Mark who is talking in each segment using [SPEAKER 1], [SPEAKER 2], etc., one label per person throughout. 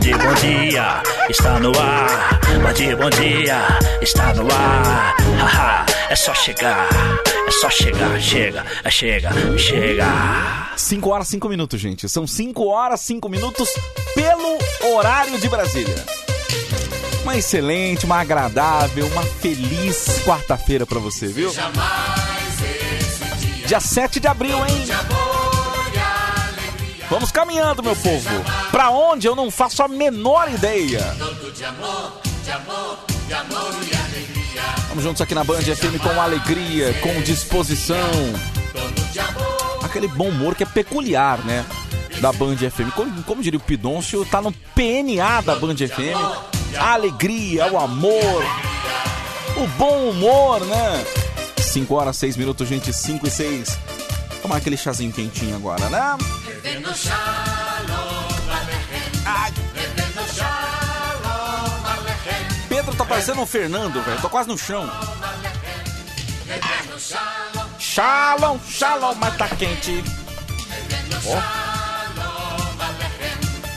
[SPEAKER 1] Band Bom Dia está no ar. Band Bom Dia está no ar. Haha, é só chegar. É só chegar, chega, é chega, chega.
[SPEAKER 2] 5 horas 5 minutos, gente. São 5 horas 5 minutos pelo horário de Brasília. Uma excelente, uma agradável, uma feliz quarta-feira pra você, viu? Dia 7 de abril, hein? Vamos caminhando, meu povo. Pra onde eu não faço a menor ideia. Vamos juntos aqui na Band FM com alegria, com disposição. Aquele bom humor que é peculiar, né? Da Band FM. Como, como diria o Pidoncio, tá no PNA da Band FM. A alegria, o amor, o bom humor, né? 5 horas, 6 minutos, gente, 5 e 6. Tomar aquele chazinho quentinho agora, né? Ai. Pedro tá parecendo um Fernando, velho. Tô quase no chão. Shalom, shalom, mas tá quente. Ó.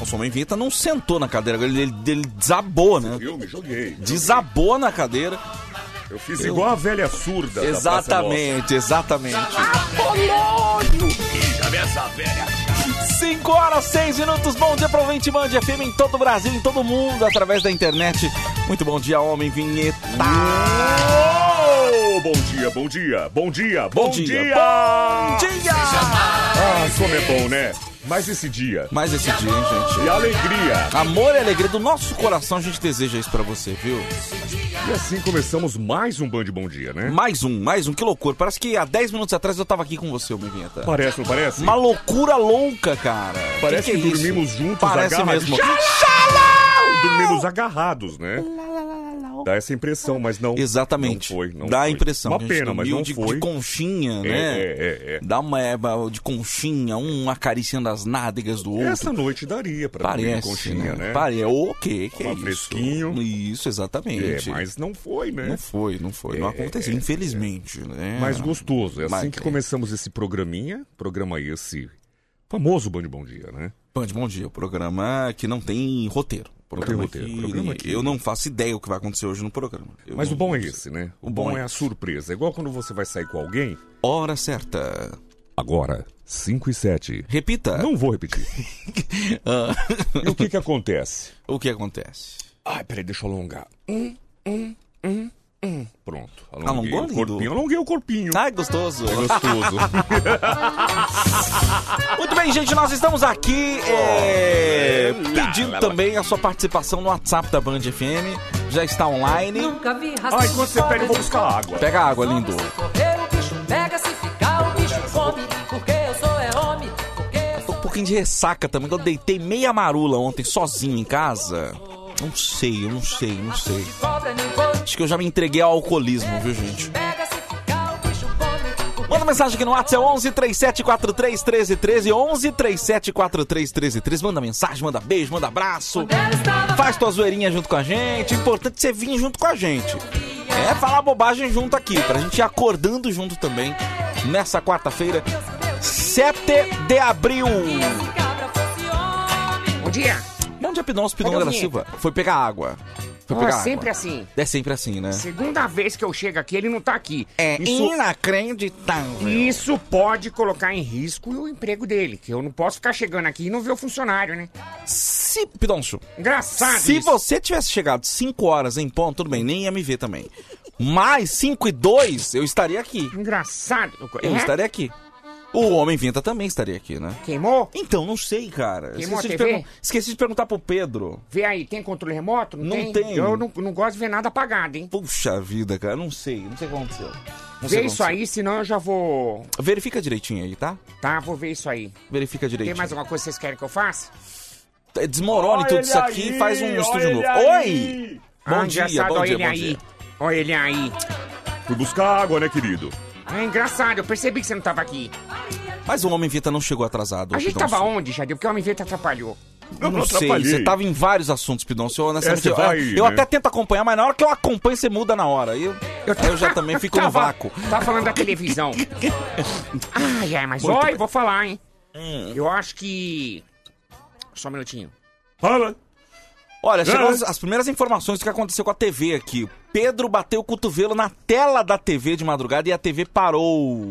[SPEAKER 2] O homem vinheta não sentou na cadeira, ele, ele, ele desabou, né?
[SPEAKER 3] Eu me joguei.
[SPEAKER 2] Desabou na cadeira.
[SPEAKER 3] Eu fiz igual a velha surda. da
[SPEAKER 2] Exatamente, exatamente.
[SPEAKER 3] Praça essa velha.
[SPEAKER 2] 5 horas, 6 minutos. Bom dia para o Vente Band FM em todo o Brasil, em todo o mundo, através da internet. Muito bom dia, homem vinheta.
[SPEAKER 3] Oh, bom dia, bom dia, bom dia, bom,
[SPEAKER 2] Bom dia,
[SPEAKER 3] dia.
[SPEAKER 2] bom dia.
[SPEAKER 3] Ah, como é bom, né? Mais esse dia.
[SPEAKER 2] Mais esse dia, hein, gente?
[SPEAKER 3] E alegria.
[SPEAKER 2] Amor e alegria do nosso coração, a gente deseja isso pra você, viu?
[SPEAKER 3] E assim começamos mais um Band Bom Dia, né?
[SPEAKER 2] Mais um, mais um, que loucura. Parece que há 10 minutos atrás eu tava aqui com você, homem vinheta.
[SPEAKER 3] Parece, não parece?
[SPEAKER 2] Uma loucura louca, cara.
[SPEAKER 3] Parece que,
[SPEAKER 2] que, é isso?
[SPEAKER 3] dormimos juntos,
[SPEAKER 2] Parece
[SPEAKER 3] agarrados.
[SPEAKER 2] mesmo.
[SPEAKER 3] Dormimos agarrados, né? Dá essa impressão, mas não.
[SPEAKER 2] Exatamente.
[SPEAKER 3] Não foi, não
[SPEAKER 2] Dá a impressão.
[SPEAKER 3] Uma
[SPEAKER 2] que
[SPEAKER 3] pena, mas
[SPEAKER 2] dormiu
[SPEAKER 3] não
[SPEAKER 2] de,
[SPEAKER 3] foi.
[SPEAKER 2] de conchinha,
[SPEAKER 3] É,
[SPEAKER 2] né?
[SPEAKER 3] é, é, é.
[SPEAKER 2] Dá uma de conchinha, um acariciando as nádegas do outro.
[SPEAKER 3] Essa noite daria pra
[SPEAKER 2] Parece,
[SPEAKER 3] conchinha, né?
[SPEAKER 2] Parece. O quê? Que é
[SPEAKER 3] Uma
[SPEAKER 2] isso?
[SPEAKER 3] fresquinho.
[SPEAKER 2] Isso,
[SPEAKER 3] É,
[SPEAKER 2] exatamente.
[SPEAKER 3] mas não foi, né?
[SPEAKER 2] Não foi, não foi. Não
[SPEAKER 3] É,
[SPEAKER 2] aconteceu,
[SPEAKER 3] é,
[SPEAKER 2] infelizmente. Né?
[SPEAKER 3] Mais gostoso. É assim
[SPEAKER 2] Mas
[SPEAKER 3] que
[SPEAKER 2] é.
[SPEAKER 3] começamos esse programinha. Programa esse famoso Band Bom Dia, né?
[SPEAKER 2] Band, bom dia. O programa que não tem roteiro. Programa
[SPEAKER 3] roteiro, programa que-
[SPEAKER 2] Eu não faço ideia o que vai acontecer hoje no programa. Eu
[SPEAKER 3] Mas
[SPEAKER 2] não-
[SPEAKER 3] o bom é esse, né? O,
[SPEAKER 2] O
[SPEAKER 3] bom,
[SPEAKER 2] bom
[SPEAKER 3] é
[SPEAKER 2] é
[SPEAKER 3] a surpresa. É igual quando você vai sair com alguém.
[SPEAKER 2] Hora certa.
[SPEAKER 3] Agora, 5 e 7.
[SPEAKER 2] Repita.
[SPEAKER 3] Não vou repetir.
[SPEAKER 2] Ah,
[SPEAKER 3] E o que que acontece?
[SPEAKER 2] o que acontece?
[SPEAKER 3] Ai, peraí, deixa eu alongar. Hum, hum, hum, hum. Pronto. Alonguei
[SPEAKER 2] Alongou,
[SPEAKER 3] o
[SPEAKER 2] lindo?
[SPEAKER 3] corpinho. Alonguei o corpinho.
[SPEAKER 2] Ai, gostoso.
[SPEAKER 3] É gostoso.
[SPEAKER 2] Muito bem, gente, nós estamos aqui é, pedindo também a sua participação no WhatsApp da Band FM. Já está online.
[SPEAKER 4] Nunca vi
[SPEAKER 3] Ai, enquanto você pega, eu vou buscar água.
[SPEAKER 2] Pega a água, lindo.
[SPEAKER 4] Se correr, o bicho pega, se ficar, o bicho come. Porque eu sou é homem,
[SPEAKER 2] Tô um pouquinho de ressaca também, que eu deitei meia marula ontem sozinho em casa. Não sei, eu não sei, não sei. Acho que eu já me entreguei ao alcoolismo, viu, gente? Manda mensagem aqui no WhatsApp, é 11 3743 1313, 11 3743 1313. Manda mensagem, manda beijo, manda abraço. Faz tua zoeirinha junto com a gente. Importante você vir junto com a gente. É falar bobagem junto aqui, pra gente ir acordando junto também nessa quarta-feira, 7 de abril.
[SPEAKER 5] Bom dia.
[SPEAKER 2] Bom dia, Pidonço, Pidão
[SPEAKER 5] Cadê o
[SPEAKER 2] da? Silva. Foi pegar água. Foi pegar
[SPEAKER 5] é
[SPEAKER 2] água.
[SPEAKER 5] sempre assim.
[SPEAKER 2] É sempre assim, né?
[SPEAKER 5] Segunda vez que eu chego aqui, ele não tá aqui.
[SPEAKER 2] É
[SPEAKER 5] Isso,
[SPEAKER 2] inacreditável.
[SPEAKER 5] isso pode colocar em risco o emprego dele, que eu não posso ficar chegando aqui e não ver o funcionário, né?
[SPEAKER 2] Se, Pidonço,
[SPEAKER 5] Engraçado
[SPEAKER 2] se
[SPEAKER 5] isso.
[SPEAKER 2] você tivesse chegado 5 horas em ponto, tudo bem, nem ia me ver também. Mais 5 e 2, eu estaria aqui.
[SPEAKER 5] Engraçado.
[SPEAKER 2] Eu
[SPEAKER 5] É?
[SPEAKER 2] estaria aqui. O Homem Vinta também estaria aqui, né?
[SPEAKER 5] Queimou?
[SPEAKER 2] Então, não sei, cara.
[SPEAKER 5] Queimou
[SPEAKER 2] Esqueci
[SPEAKER 5] a
[SPEAKER 2] de,
[SPEAKER 5] TV?
[SPEAKER 2] pergun- esqueci de perguntar pro Pedro.
[SPEAKER 5] Vê aí, tem controle remoto? Não,
[SPEAKER 2] Não tem.
[SPEAKER 5] Eu não, não gosto de ver nada apagado, hein?
[SPEAKER 2] Puxa vida, cara, não sei, não sei o que aconteceu. Não
[SPEAKER 5] Vê isso aí, senão eu já vou.
[SPEAKER 2] Verifica direitinho aí, tá?
[SPEAKER 5] Tá, vou ver isso aí.
[SPEAKER 2] Verifica direitinho.
[SPEAKER 5] Tem mais alguma coisa que vocês querem que eu faça?
[SPEAKER 2] Desmorone
[SPEAKER 3] Olha
[SPEAKER 2] tudo isso aqui e faz um estúdio novo.
[SPEAKER 3] aí.
[SPEAKER 2] Oi! Bom
[SPEAKER 5] ah,
[SPEAKER 2] dia,
[SPEAKER 5] engraçado,
[SPEAKER 2] bom
[SPEAKER 5] olha
[SPEAKER 2] dia,
[SPEAKER 5] ele
[SPEAKER 2] bom
[SPEAKER 5] aí.
[SPEAKER 2] dia.
[SPEAKER 5] Olha ele aí.
[SPEAKER 3] Fui buscar água, né, querido?
[SPEAKER 5] É engraçado, eu percebi que você não tava aqui.
[SPEAKER 2] Mas o Homem Vinta não chegou atrasado.
[SPEAKER 5] A gente
[SPEAKER 2] Pidoncio.
[SPEAKER 5] tava onde, Jadil? Porque o homem Vento atrapalhou.
[SPEAKER 2] Eu não,
[SPEAKER 3] não
[SPEAKER 2] sei, você tava em vários assuntos, Pidoncio. Eu,
[SPEAKER 3] É,
[SPEAKER 2] eu,
[SPEAKER 3] vai,
[SPEAKER 2] eu
[SPEAKER 3] né?
[SPEAKER 2] até tento acompanhar, mas na hora que eu acompanho, você muda na hora. Aí eu, aí eu já também fico no
[SPEAKER 5] Tava-
[SPEAKER 2] vácuo.
[SPEAKER 5] Tá falando da televisão. ai, ai, mas olha, vou falar, hein?
[SPEAKER 2] Hum.
[SPEAKER 5] Eu acho que. Só um minutinho.
[SPEAKER 3] Fala.
[SPEAKER 2] Olha, chegou
[SPEAKER 3] É.
[SPEAKER 2] as, as primeiras informações do que aconteceu com a TV aqui. Pedro bateu o cotovelo na tela da TV de madrugada e a TV parou.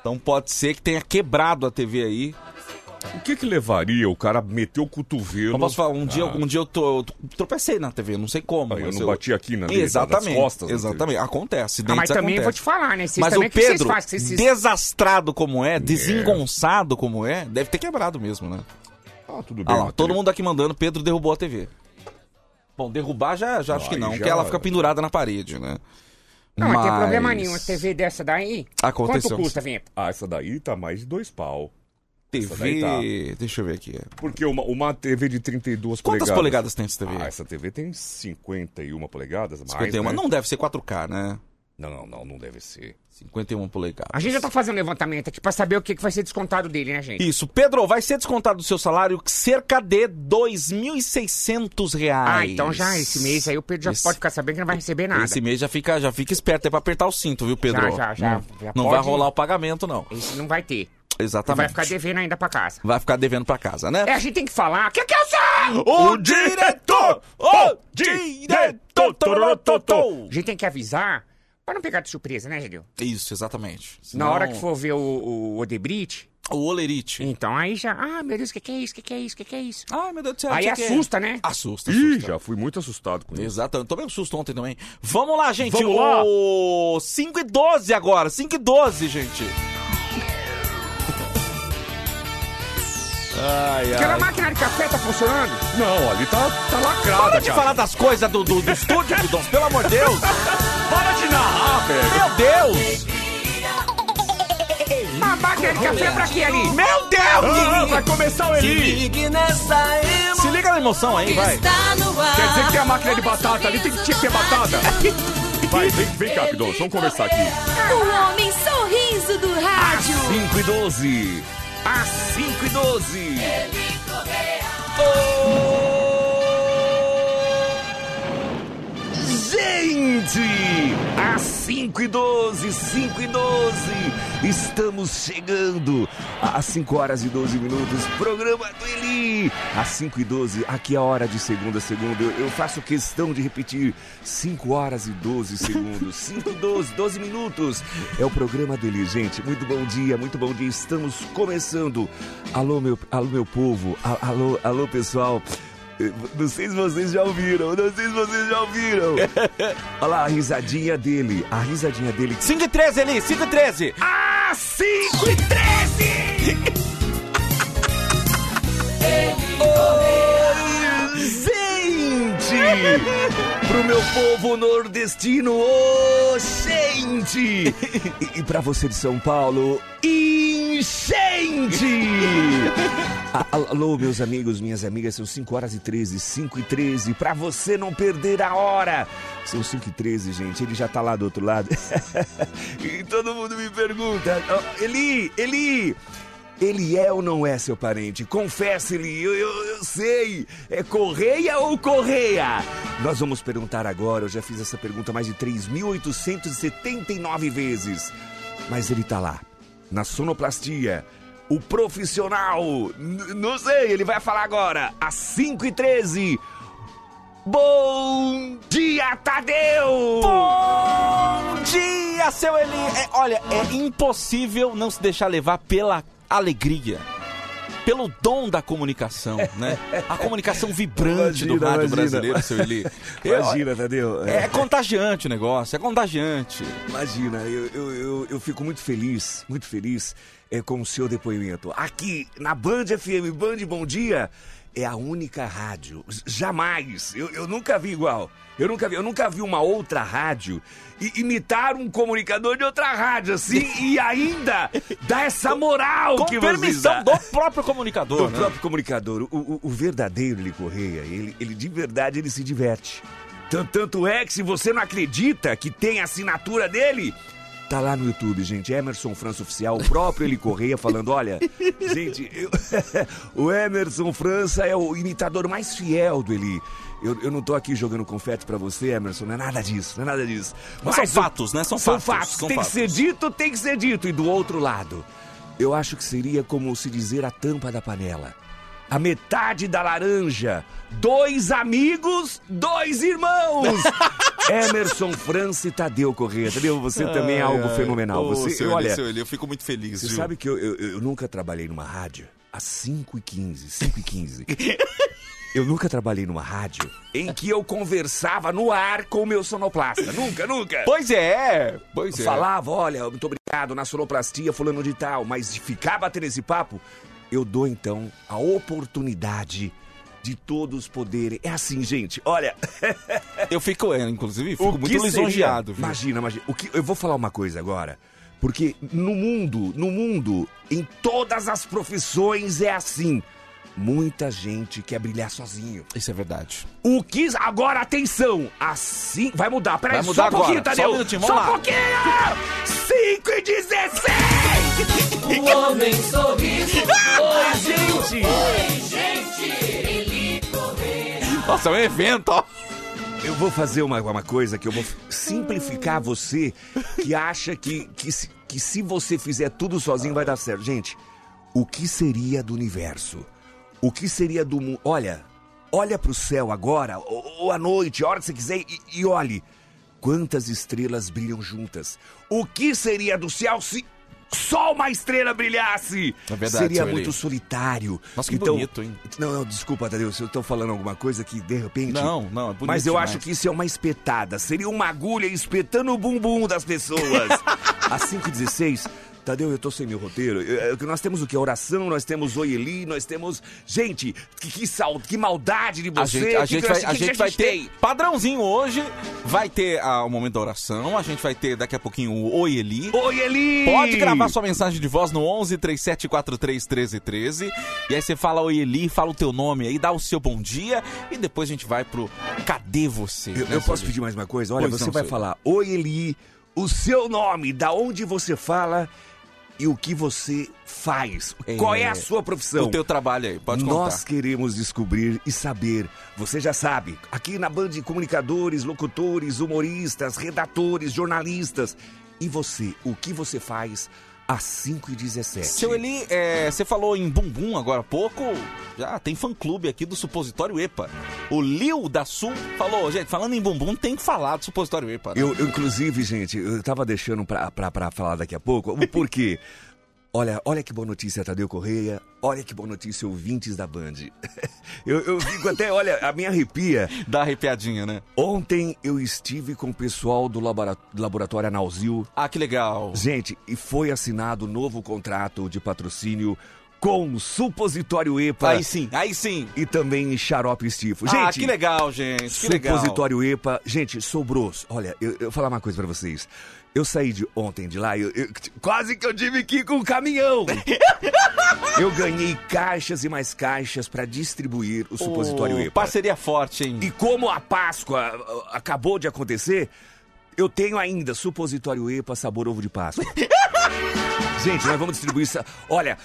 [SPEAKER 2] Então pode ser que tenha quebrado a TV aí.
[SPEAKER 3] O que que levaria o cara meter o cotovelo?
[SPEAKER 2] Eu posso falar, um dia,
[SPEAKER 3] Ah,
[SPEAKER 2] um dia eu, tô- eu tropecei na TV, não sei como.
[SPEAKER 3] Ah, eu não bati aqui na
[SPEAKER 2] Exatamente,
[SPEAKER 3] nas costas da
[SPEAKER 2] exatamente. Acontece,
[SPEAKER 5] Ah, mas também vou te falar, né? Vocês
[SPEAKER 2] Mas o
[SPEAKER 5] que vocês
[SPEAKER 2] Pedro,
[SPEAKER 5] fazem? Vocês-
[SPEAKER 2] desastrado como é, desengonçado como é, deve ter quebrado mesmo, né?
[SPEAKER 3] Ah, tudo
[SPEAKER 2] Ah
[SPEAKER 3] bem.
[SPEAKER 2] lá,
[SPEAKER 3] mas
[SPEAKER 2] todo mundo aqui mandando, Pedro derrubou a TV. Bom, derrubar já, já acho que não,
[SPEAKER 3] já-
[SPEAKER 2] porque ela fica pendurada na parede, né?
[SPEAKER 5] Não, não tem
[SPEAKER 2] Mas-
[SPEAKER 5] problema nenhum. A TV dessa daí.
[SPEAKER 2] Aconteceu.
[SPEAKER 5] Quanto custa, Vinheta?
[SPEAKER 3] Ah, essa daí tá mais de dois pau.
[SPEAKER 2] TV.
[SPEAKER 3] daí
[SPEAKER 2] Deixa eu ver aqui.
[SPEAKER 3] Porque uma, uma TV de 32
[SPEAKER 2] Quantas
[SPEAKER 3] polegadas...
[SPEAKER 2] polegadas tem essa TV?
[SPEAKER 3] Ah, essa TV tem 51 polegadas, mais,
[SPEAKER 2] 51.
[SPEAKER 3] né?
[SPEAKER 2] Não deve ser 4K, né?
[SPEAKER 3] Não, não, não, não deve ser.
[SPEAKER 2] 51 polegadas.
[SPEAKER 5] A gente já tá fazendo levantamento aqui pra saber o que, que vai ser descontado dele, né, gente?
[SPEAKER 2] Isso, Pedro, vai ser descontado do seu salário cerca de 2.600 reais.
[SPEAKER 5] Ah, então já esse mês aí o Pedro já
[SPEAKER 2] Esse-
[SPEAKER 5] pode ficar sabendo que não vai receber nada.
[SPEAKER 2] Esse mês já fica, já fica esperto, é pra apertar o cinto, viu, Pedro?
[SPEAKER 5] Já, já, já.
[SPEAKER 2] Não,
[SPEAKER 5] Já
[SPEAKER 2] não
[SPEAKER 5] pode-
[SPEAKER 2] vai rolar o pagamento, não.
[SPEAKER 5] Esse não vai ter. E
[SPEAKER 2] Exatamente.
[SPEAKER 5] vai ficar devendo ainda pra casa.
[SPEAKER 2] Vai ficar devendo pra casa, né?
[SPEAKER 5] É, a gente tem que falar. O que, que eu sou?
[SPEAKER 2] O diretor! O diretor! Tororototô!
[SPEAKER 5] A gente tem que avisar pra não pegar de surpresa, né, Gedeu?
[SPEAKER 2] Isso, exatamente.
[SPEAKER 5] Na
[SPEAKER 2] Senão-
[SPEAKER 5] hora que for ver o, o Odebrit,
[SPEAKER 2] O olerite.
[SPEAKER 5] então aí já. Ah, meu Deus, o que, que é isso? O que, que é isso? O que, que é isso?
[SPEAKER 2] Ai, meu Deus do céu.
[SPEAKER 5] Aí
[SPEAKER 2] que-
[SPEAKER 5] assusta, né?
[SPEAKER 2] Assusta,
[SPEAKER 3] Ih,
[SPEAKER 2] assusta.
[SPEAKER 3] já fui muito assustado com isso.
[SPEAKER 2] Exatamente. Tomei um susto ontem também. Vamos lá, gente.
[SPEAKER 3] Vamos lá.
[SPEAKER 2] O 5 e 12 agora. 5 e 12, gente. Ai,
[SPEAKER 5] Aquela máquina de café tá funcionando?
[SPEAKER 3] Não, ali tá, tá lacrada,
[SPEAKER 2] Para de
[SPEAKER 3] cara.
[SPEAKER 2] falar das coisas do, do, do estúdio, Pidons, pelo amor de Deus.
[SPEAKER 3] Para de narrar, velho.
[SPEAKER 2] Meu Deus.
[SPEAKER 5] Uma máquina de café pra quê ali?
[SPEAKER 2] Meu
[SPEAKER 3] Ah,
[SPEAKER 2] Deus.
[SPEAKER 3] vai começar o Eli.
[SPEAKER 2] Se liga na emoção aí, vai.
[SPEAKER 3] Quer dizer que tem a máquina de batata ali, tem que tinha que ter batata. Vai, vem, vem cá, Pidon, vamos conversar aqui.
[SPEAKER 6] O homem sorriso do rádio.
[SPEAKER 3] 5 e 12. Às 5 e 12. Gente! Às 5 e 12, 5 e 12. Estamos chegando às 5 horas e 12 minutos. Programa do Eli. Às 5 e 12, aqui é a hora de segunda a segunda. Eu, eu faço questão de repetir 5 horas e 12 segundos. 5 e 12, 12 minutos. É o programa do Eli, gente. Muito bom dia, muito bom dia. Estamos começando. Alô, meu, alô, meu povo. Alô, alô, pessoal. Não sei se vocês já ouviram, não sei se vocês já ouviram. Olha lá a risadinha dele, a risadinha dele.
[SPEAKER 2] 5 e 13, Eli, 5 e 13.
[SPEAKER 3] Ah, 5 e 13! Pro meu povo nordestino, ô gente! E, pra você de São Paulo, enchente! Alô, meus amigos, minhas amigas, são 5 horas e 13, 5 e 13, pra você não perder a hora. São 5 e 13, gente, ele já tá lá do outro lado. e todo mundo me pergunta, "Ó, Eli, Eli, ele é ou não é seu parente? Confesse-lhe, eu, eu, eu sei. É Correia ou Correia? Nós vamos perguntar agora. Eu já fiz essa pergunta mais de 3.879 vezes. Mas ele tá lá, na sonoplastia. O profissional. Não sei, ele vai falar agora. Às 5h13. Bom dia, Tadeu!
[SPEAKER 2] Bom dia, seu Eli. É, olha, é impossível não se deixar levar pela alegria. Pelo dom da comunicação, né? A comunicação vibrante do
[SPEAKER 3] Imagina,
[SPEAKER 2] rádio
[SPEAKER 3] imagina.
[SPEAKER 2] brasileiro, seu Eli.
[SPEAKER 3] Imagina, Tadeu.
[SPEAKER 2] É contagiante o negócio, é contagiante.
[SPEAKER 3] Imagina, eu, eu, eu, eu fico muito feliz, muito feliz é, com o seu depoimento. Aqui na Band FM, Band Bom Dia, é a única rádio. Jamais. Eu, eu nunca vi igual. Eu nunca vi, eu nunca vi uma outra rádio imitar um comunicador de outra rádio assim e ainda dar essa moral
[SPEAKER 2] Com
[SPEAKER 3] que
[SPEAKER 2] permissão do próprio comunicador,
[SPEAKER 3] Do
[SPEAKER 2] né?
[SPEAKER 3] próprio comunicador. O, o- o verdadeiro Eli Correia, ele, ele de verdade ele se diverte. Tanto, tanto é que se você não acredita que tem a assinatura dele, tá lá no YouTube, gente. Emerson França Oficial, o próprio Eli Correia falando: olha, gente, eu- o Emerson França é o imitador mais fiel do Eli. Eu, eu não tô aqui jogando confete pra você, Emerson, não é nada disso, não é nada disso.
[SPEAKER 2] Mas são
[SPEAKER 3] o-
[SPEAKER 2] fatos, né? São
[SPEAKER 3] São
[SPEAKER 2] fatos,
[SPEAKER 3] fatos.
[SPEAKER 2] são
[SPEAKER 3] tem
[SPEAKER 2] fatos.
[SPEAKER 3] que ser dito, tem que ser dito. E do outro lado, eu acho que seria como se dizer a tampa da panela. a metade da laranja. Dois amigos, dois irmãos. Emerson França e Tadeu Corrêa. Tadeu, você também é algo fenomenal.
[SPEAKER 2] Ô,
[SPEAKER 3] Você,
[SPEAKER 2] seu
[SPEAKER 3] olha,
[SPEAKER 2] Eli, eu fico muito feliz,
[SPEAKER 3] você
[SPEAKER 2] viu?
[SPEAKER 3] sabe que eu, eu- eu nunca trabalhei numa rádio às 5h15, 5h15. Eu nunca trabalhei numa rádio em que eu conversava no ar com o meu sonoplasta. Nunca, nunca.
[SPEAKER 2] Pois é, pois é.
[SPEAKER 3] Falava, olha, muito obrigado na sonoplastia, fulano de tal, mas de ficar batendo esse papo, eu dou então a oportunidade de todos poderem. É assim, gente, olha.
[SPEAKER 2] Eu fico, é, inclusive, fico
[SPEAKER 3] o
[SPEAKER 2] muito
[SPEAKER 3] seria-
[SPEAKER 2] lisonjeado, viu?
[SPEAKER 3] Imagina, imagina. O que, eu vou falar uma coisa agora. Porque no mundo, no mundo, em todas as profissões é assim. Muita gente quer brilhar sozinho.
[SPEAKER 2] Isso é verdade.
[SPEAKER 3] O que. Agora, atenção! Assim. Vai mudar, peraí,
[SPEAKER 2] Vai mudar
[SPEAKER 3] só um pouquinho,
[SPEAKER 2] agora,
[SPEAKER 3] Tadeu!
[SPEAKER 2] só um minutinho,
[SPEAKER 3] só
[SPEAKER 2] vamos
[SPEAKER 3] um
[SPEAKER 2] lá.
[SPEAKER 3] pouquinho! 5 e 16!
[SPEAKER 4] O homem sorriso. Oi,
[SPEAKER 3] Gente!
[SPEAKER 2] Nossa, é um evento, ó.
[SPEAKER 3] Eu vou fazer uma, uma coisa que eu vou simplificar você que acha que, que, se, que se você fizer tudo sozinho vai dar certo. Gente, o que seria do universo? O que seria do mundo? Olha, olha pro céu agora, ou, ou à noite, a hora que você quiser, e, e olhe quantas estrelas brilham juntas. O que seria do céu se só uma estrela brilhasse?
[SPEAKER 2] É verdade,
[SPEAKER 3] seria muito solitário.
[SPEAKER 2] Nossa, que
[SPEAKER 3] então,
[SPEAKER 2] bonito, hein?
[SPEAKER 3] Não, não, desculpa, Tadeu, se eu tô falando alguma coisa que de repente.
[SPEAKER 2] Não, não, é bonito
[SPEAKER 3] Mas eu
[SPEAKER 2] demais.
[SPEAKER 3] acho que isso é uma espetada. Seria uma agulha espetando o bumbum das pessoas. Às 5h16. Tadeu, eu tô sem meu roteiro. Eu- Nós temos o que? Oração, nós temos Oeli, nós temos. Gente, que, que, sal- que maldade de
[SPEAKER 2] A
[SPEAKER 3] você.
[SPEAKER 2] gente, a gente vai, a gente vai ter padrãozinho hoje. Vai ter ah, o momento da oração. A gente vai ter daqui a pouquinho o Oi Eli.
[SPEAKER 3] Oeli!
[SPEAKER 2] Pode gravar sua mensagem de voz no 11 3743 1313. E aí você fala Oi Eli, fala o teu nome aí, dá o seu bom dia. E depois a gente vai pro Cadê você?
[SPEAKER 3] Eu,
[SPEAKER 2] né,
[SPEAKER 3] eu posso pedir mais uma coisa? Olha,
[SPEAKER 2] Pois
[SPEAKER 3] você
[SPEAKER 2] não,
[SPEAKER 3] vai
[SPEAKER 2] seu.
[SPEAKER 3] falar Oi Eli, o seu nome, da onde você fala e o que você faz. Qual é a sua profissão?
[SPEAKER 2] O teu trabalho aí, pode
[SPEAKER 3] Nós
[SPEAKER 2] contar.
[SPEAKER 3] queremos descobrir e saber. Você já sabe, aqui na Band comunicadores, locutores, humoristas, redatores, jornalistas. E você, o que você faz às 5 e 17
[SPEAKER 2] Seu Eli, é, você falou em bumbum agora há pouco. Já tem fã-clube aqui do Supositório EPA. O Lil da Sul falou, gente, falando em bumbum, tem que falar do Supositório EPA. né?
[SPEAKER 3] Eu, eu, inclusive, gente, eu tava deixando pra, pra, pra falar daqui a pouco. O porquê? Olha, olha que boa notícia, Tadeu Correia. Olha que boa notícia, ouvintes da Band. Eu, eu fico até, olha, a minha arrepia.
[SPEAKER 2] Dá arrepiadinha, né?
[SPEAKER 3] Ontem eu estive com o pessoal do labora- do Laboratório Analzil.
[SPEAKER 2] Ah, que legal.
[SPEAKER 3] Gente, e foi assinado um novo contrato de patrocínio com Supositório EPA
[SPEAKER 2] Aí sim, aí sim.
[SPEAKER 3] e também Xarope Estifo. Gente,
[SPEAKER 2] ah, que legal, gente. Que legal.
[SPEAKER 3] Supositório EPA. Gente, sobrou. Olha, eu, eu vou falar uma coisa pra vocês. Eu saí de ontem de lá, eu, eu- quase que eu tive que ir com um caminhão. eu ganhei caixas e mais caixas pra distribuir o Supositório EPA.
[SPEAKER 2] Parceria forte, hein?
[SPEAKER 3] E como a Páscoa acabou de acontecer, eu tenho ainda Supositório EPA sabor ovo de Páscoa. Gente, nós vamos distribuir isso. Olha,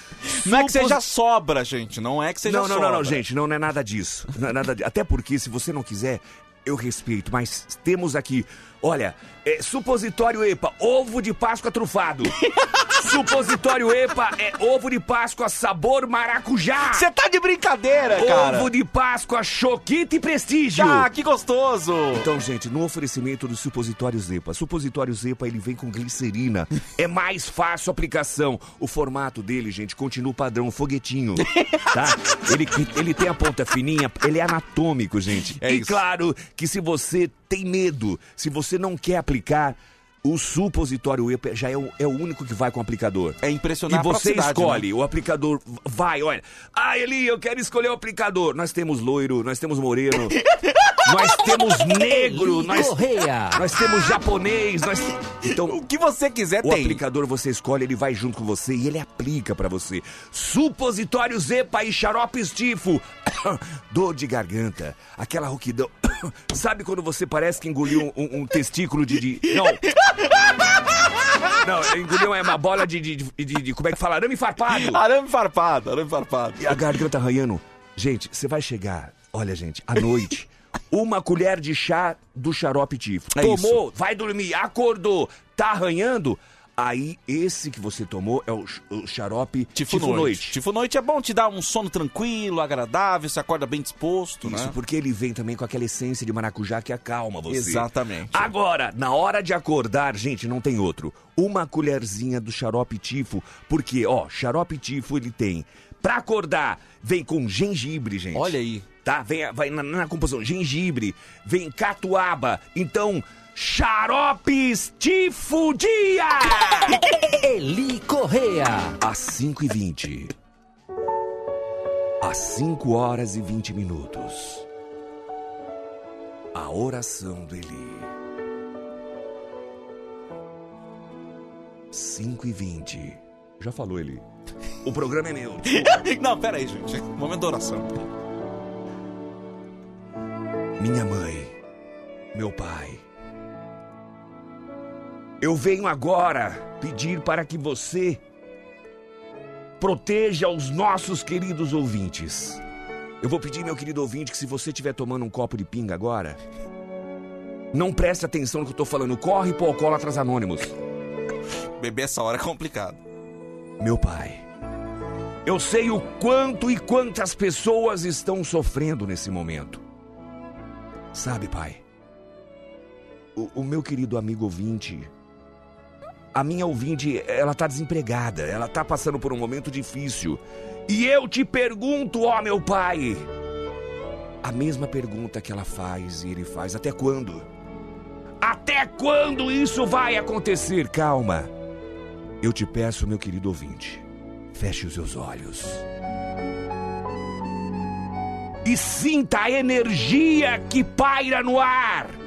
[SPEAKER 2] Não é que
[SPEAKER 3] supos-
[SPEAKER 2] seja sobra, gente. Não é que seja
[SPEAKER 3] não, não,
[SPEAKER 2] sobra.
[SPEAKER 3] não, não, gente, não, não é nada disso. Não é nada Até porque, se você não quiser, eu respeito, mas temos aqui, olha, é, supositório EPA, ovo de Páscoa trufado. supositório EPA é ovo de Páscoa sabor maracujá.
[SPEAKER 2] Você tá de brincadeira, cara.
[SPEAKER 3] Ovo de Páscoa choquito e prestígio.
[SPEAKER 2] Ah, que gostoso.
[SPEAKER 3] Então, gente, no oferecimento do supositório Zepa. Supositório Zepa, ele vem com glicerina. É mais fácil a aplicação. O formato dele, gente, continua o padrão foguetinho, tá? Ele, ele tem a ponta fininha, ele é anatômico, gente.
[SPEAKER 2] É
[SPEAKER 3] e
[SPEAKER 2] isso.
[SPEAKER 3] claro que se você tem medo, se você não quer aplicar, o supositório EPA já é o, é o único que vai com aplicador.
[SPEAKER 2] É impressionar
[SPEAKER 3] E você escolhe,
[SPEAKER 2] né?
[SPEAKER 3] o aplicador vai, olha. Ah, Eli, eu quero escolher o aplicador. Nós temos loiro, nós temos moreno, nós temos negro, nós,
[SPEAKER 5] Correia.
[SPEAKER 3] nós temos japonês, nós... Então,
[SPEAKER 2] O que você quiser
[SPEAKER 3] o
[SPEAKER 2] tem.
[SPEAKER 3] aplicador você escolhe, ele vai junto com você e ele aplica pra você. Supositório Zepa e xarope estifo. Dor de garganta, aquela rouquidão. Sabe quando você parece que engoliu um, um testículo de, de- Não. Não, engoliu é uma bola de, de, de, de- Como é que fala? Arame farpado.
[SPEAKER 2] Arame farpado, arame farpado.
[SPEAKER 3] E a garganta arranhando. Gente, você vai chegar, olha, gente, à noite. Uma colher de chá do xarope tifo.
[SPEAKER 2] É
[SPEAKER 3] Tomou, vai dormir, acordou, tá arranhando. Aí, esse que você tomou é o, o xarope
[SPEAKER 2] Tifo, noite. Tifo noite é bom, te dá um sono tranquilo, agradável, você acorda bem disposto,
[SPEAKER 3] Isso,
[SPEAKER 2] né?
[SPEAKER 3] porque ele vem também com aquela essência de maracujá que acalma você.
[SPEAKER 2] Exatamente.
[SPEAKER 3] Agora, na hora de acordar, gente, não tem outro. Uma colherzinha do xarope tifo, porque, ó, xarope tifo ele tem. Pra acordar, vem com gengibre, gente.
[SPEAKER 2] Olha aí.
[SPEAKER 3] Tá? Vem, vai na, na composição, gengibre, vem catuaba. Então, xaropes tifo dia!
[SPEAKER 4] Eli Correia.
[SPEAKER 3] Às 5 e 20 Às 5 horas e 20 minutos. A oração do Eli. 5 e 20 Já falou, Eli. O programa é meu.
[SPEAKER 2] Não, pera aí, gente. Momento da oração.
[SPEAKER 3] Minha mãe, meu pai. Eu venho agora pedir para que você proteja os nossos queridos ouvintes. Eu vou pedir, meu querido ouvinte, que se você estiver tomando um copo de pinga agora, não preste atenção no que eu tô falando. Corre pro Alcoólatras Anônimos.
[SPEAKER 2] Beber essa hora é complicado.
[SPEAKER 3] Meu pai, eu sei o quanto e quantas pessoas estão sofrendo nesse momento. Sabe, pai? O, o meu querido amigo ouvinte. A minha ouvinte, ela tá desempregada, ela tá passando por um momento difícil. E eu te pergunto, ó meu pai, a mesma pergunta que ela faz e ele faz: até quando? Até quando isso vai acontecer? Calma. Eu te peço, meu querido ouvinte, feche os seus olhos. E sinta a energia que paira no ar.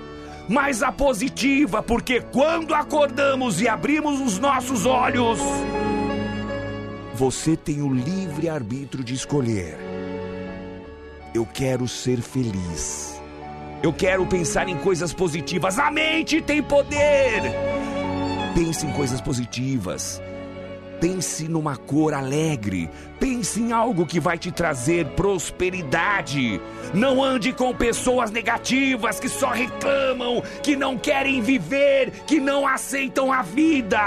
[SPEAKER 3] Mas a positiva, porque quando acordamos e abrimos os nossos olhos, você tem o livre arbítrio de escolher. Eu quero ser feliz. Eu quero pensar em coisas positivas. A mente tem poder. Pense em coisas positivas. Pense numa cor alegre. Pense em algo que vai te trazer prosperidade. Não ande com pessoas negativas que só reclamam, que não querem viver, que não aceitam a vida.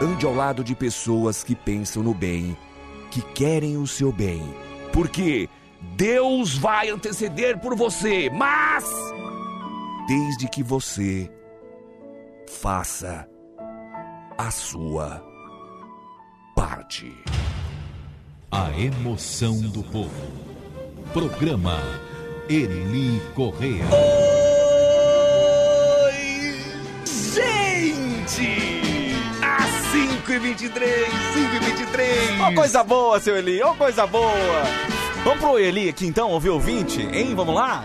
[SPEAKER 3] Ande ao lado de pessoas que pensam no bem, que querem o seu bem. Porque Deus vai anteceder por você, mas desde que você faça a sua parte.
[SPEAKER 7] A emoção do povo. Programa Eli Correia.
[SPEAKER 3] Oi, gente! Às 5h23, 5h23.
[SPEAKER 2] Ô, coisa boa, seu Eli, ô, coisa boa. Vamos pro Eli aqui então, ouvir ouvinte, hein? Vamos lá?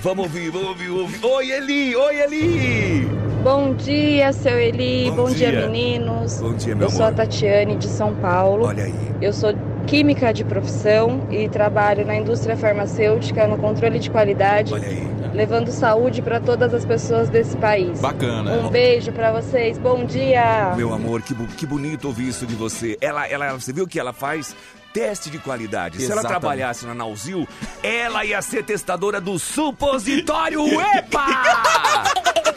[SPEAKER 3] Vamos ouvir, vamos ouvir, vamos ouvir. Oi, Eli, oi, Eli!
[SPEAKER 8] Bom dia, seu Eli.
[SPEAKER 3] Bom
[SPEAKER 8] Bom, dia.
[SPEAKER 3] dia.
[SPEAKER 8] meninos.
[SPEAKER 3] Bom dia, meu
[SPEAKER 8] Eu sou a
[SPEAKER 3] amor.
[SPEAKER 8] Tatiane de São Paulo.
[SPEAKER 3] Olha aí.
[SPEAKER 8] Eu sou química de profissão e trabalho na indústria farmacêutica no controle de qualidade,
[SPEAKER 3] Olha aí.
[SPEAKER 8] levando saúde para todas as pessoas desse país.
[SPEAKER 2] Bacana.
[SPEAKER 8] Um beijo para vocês. Bom dia.
[SPEAKER 3] Meu amor, que, que bonito ouvir isso de você. Ela, ela, você viu que ela faz teste de qualidade. Se ela
[SPEAKER 2] Exatamente.
[SPEAKER 3] trabalhasse na Nauzil, ela ia ser testadora do supositório EPA!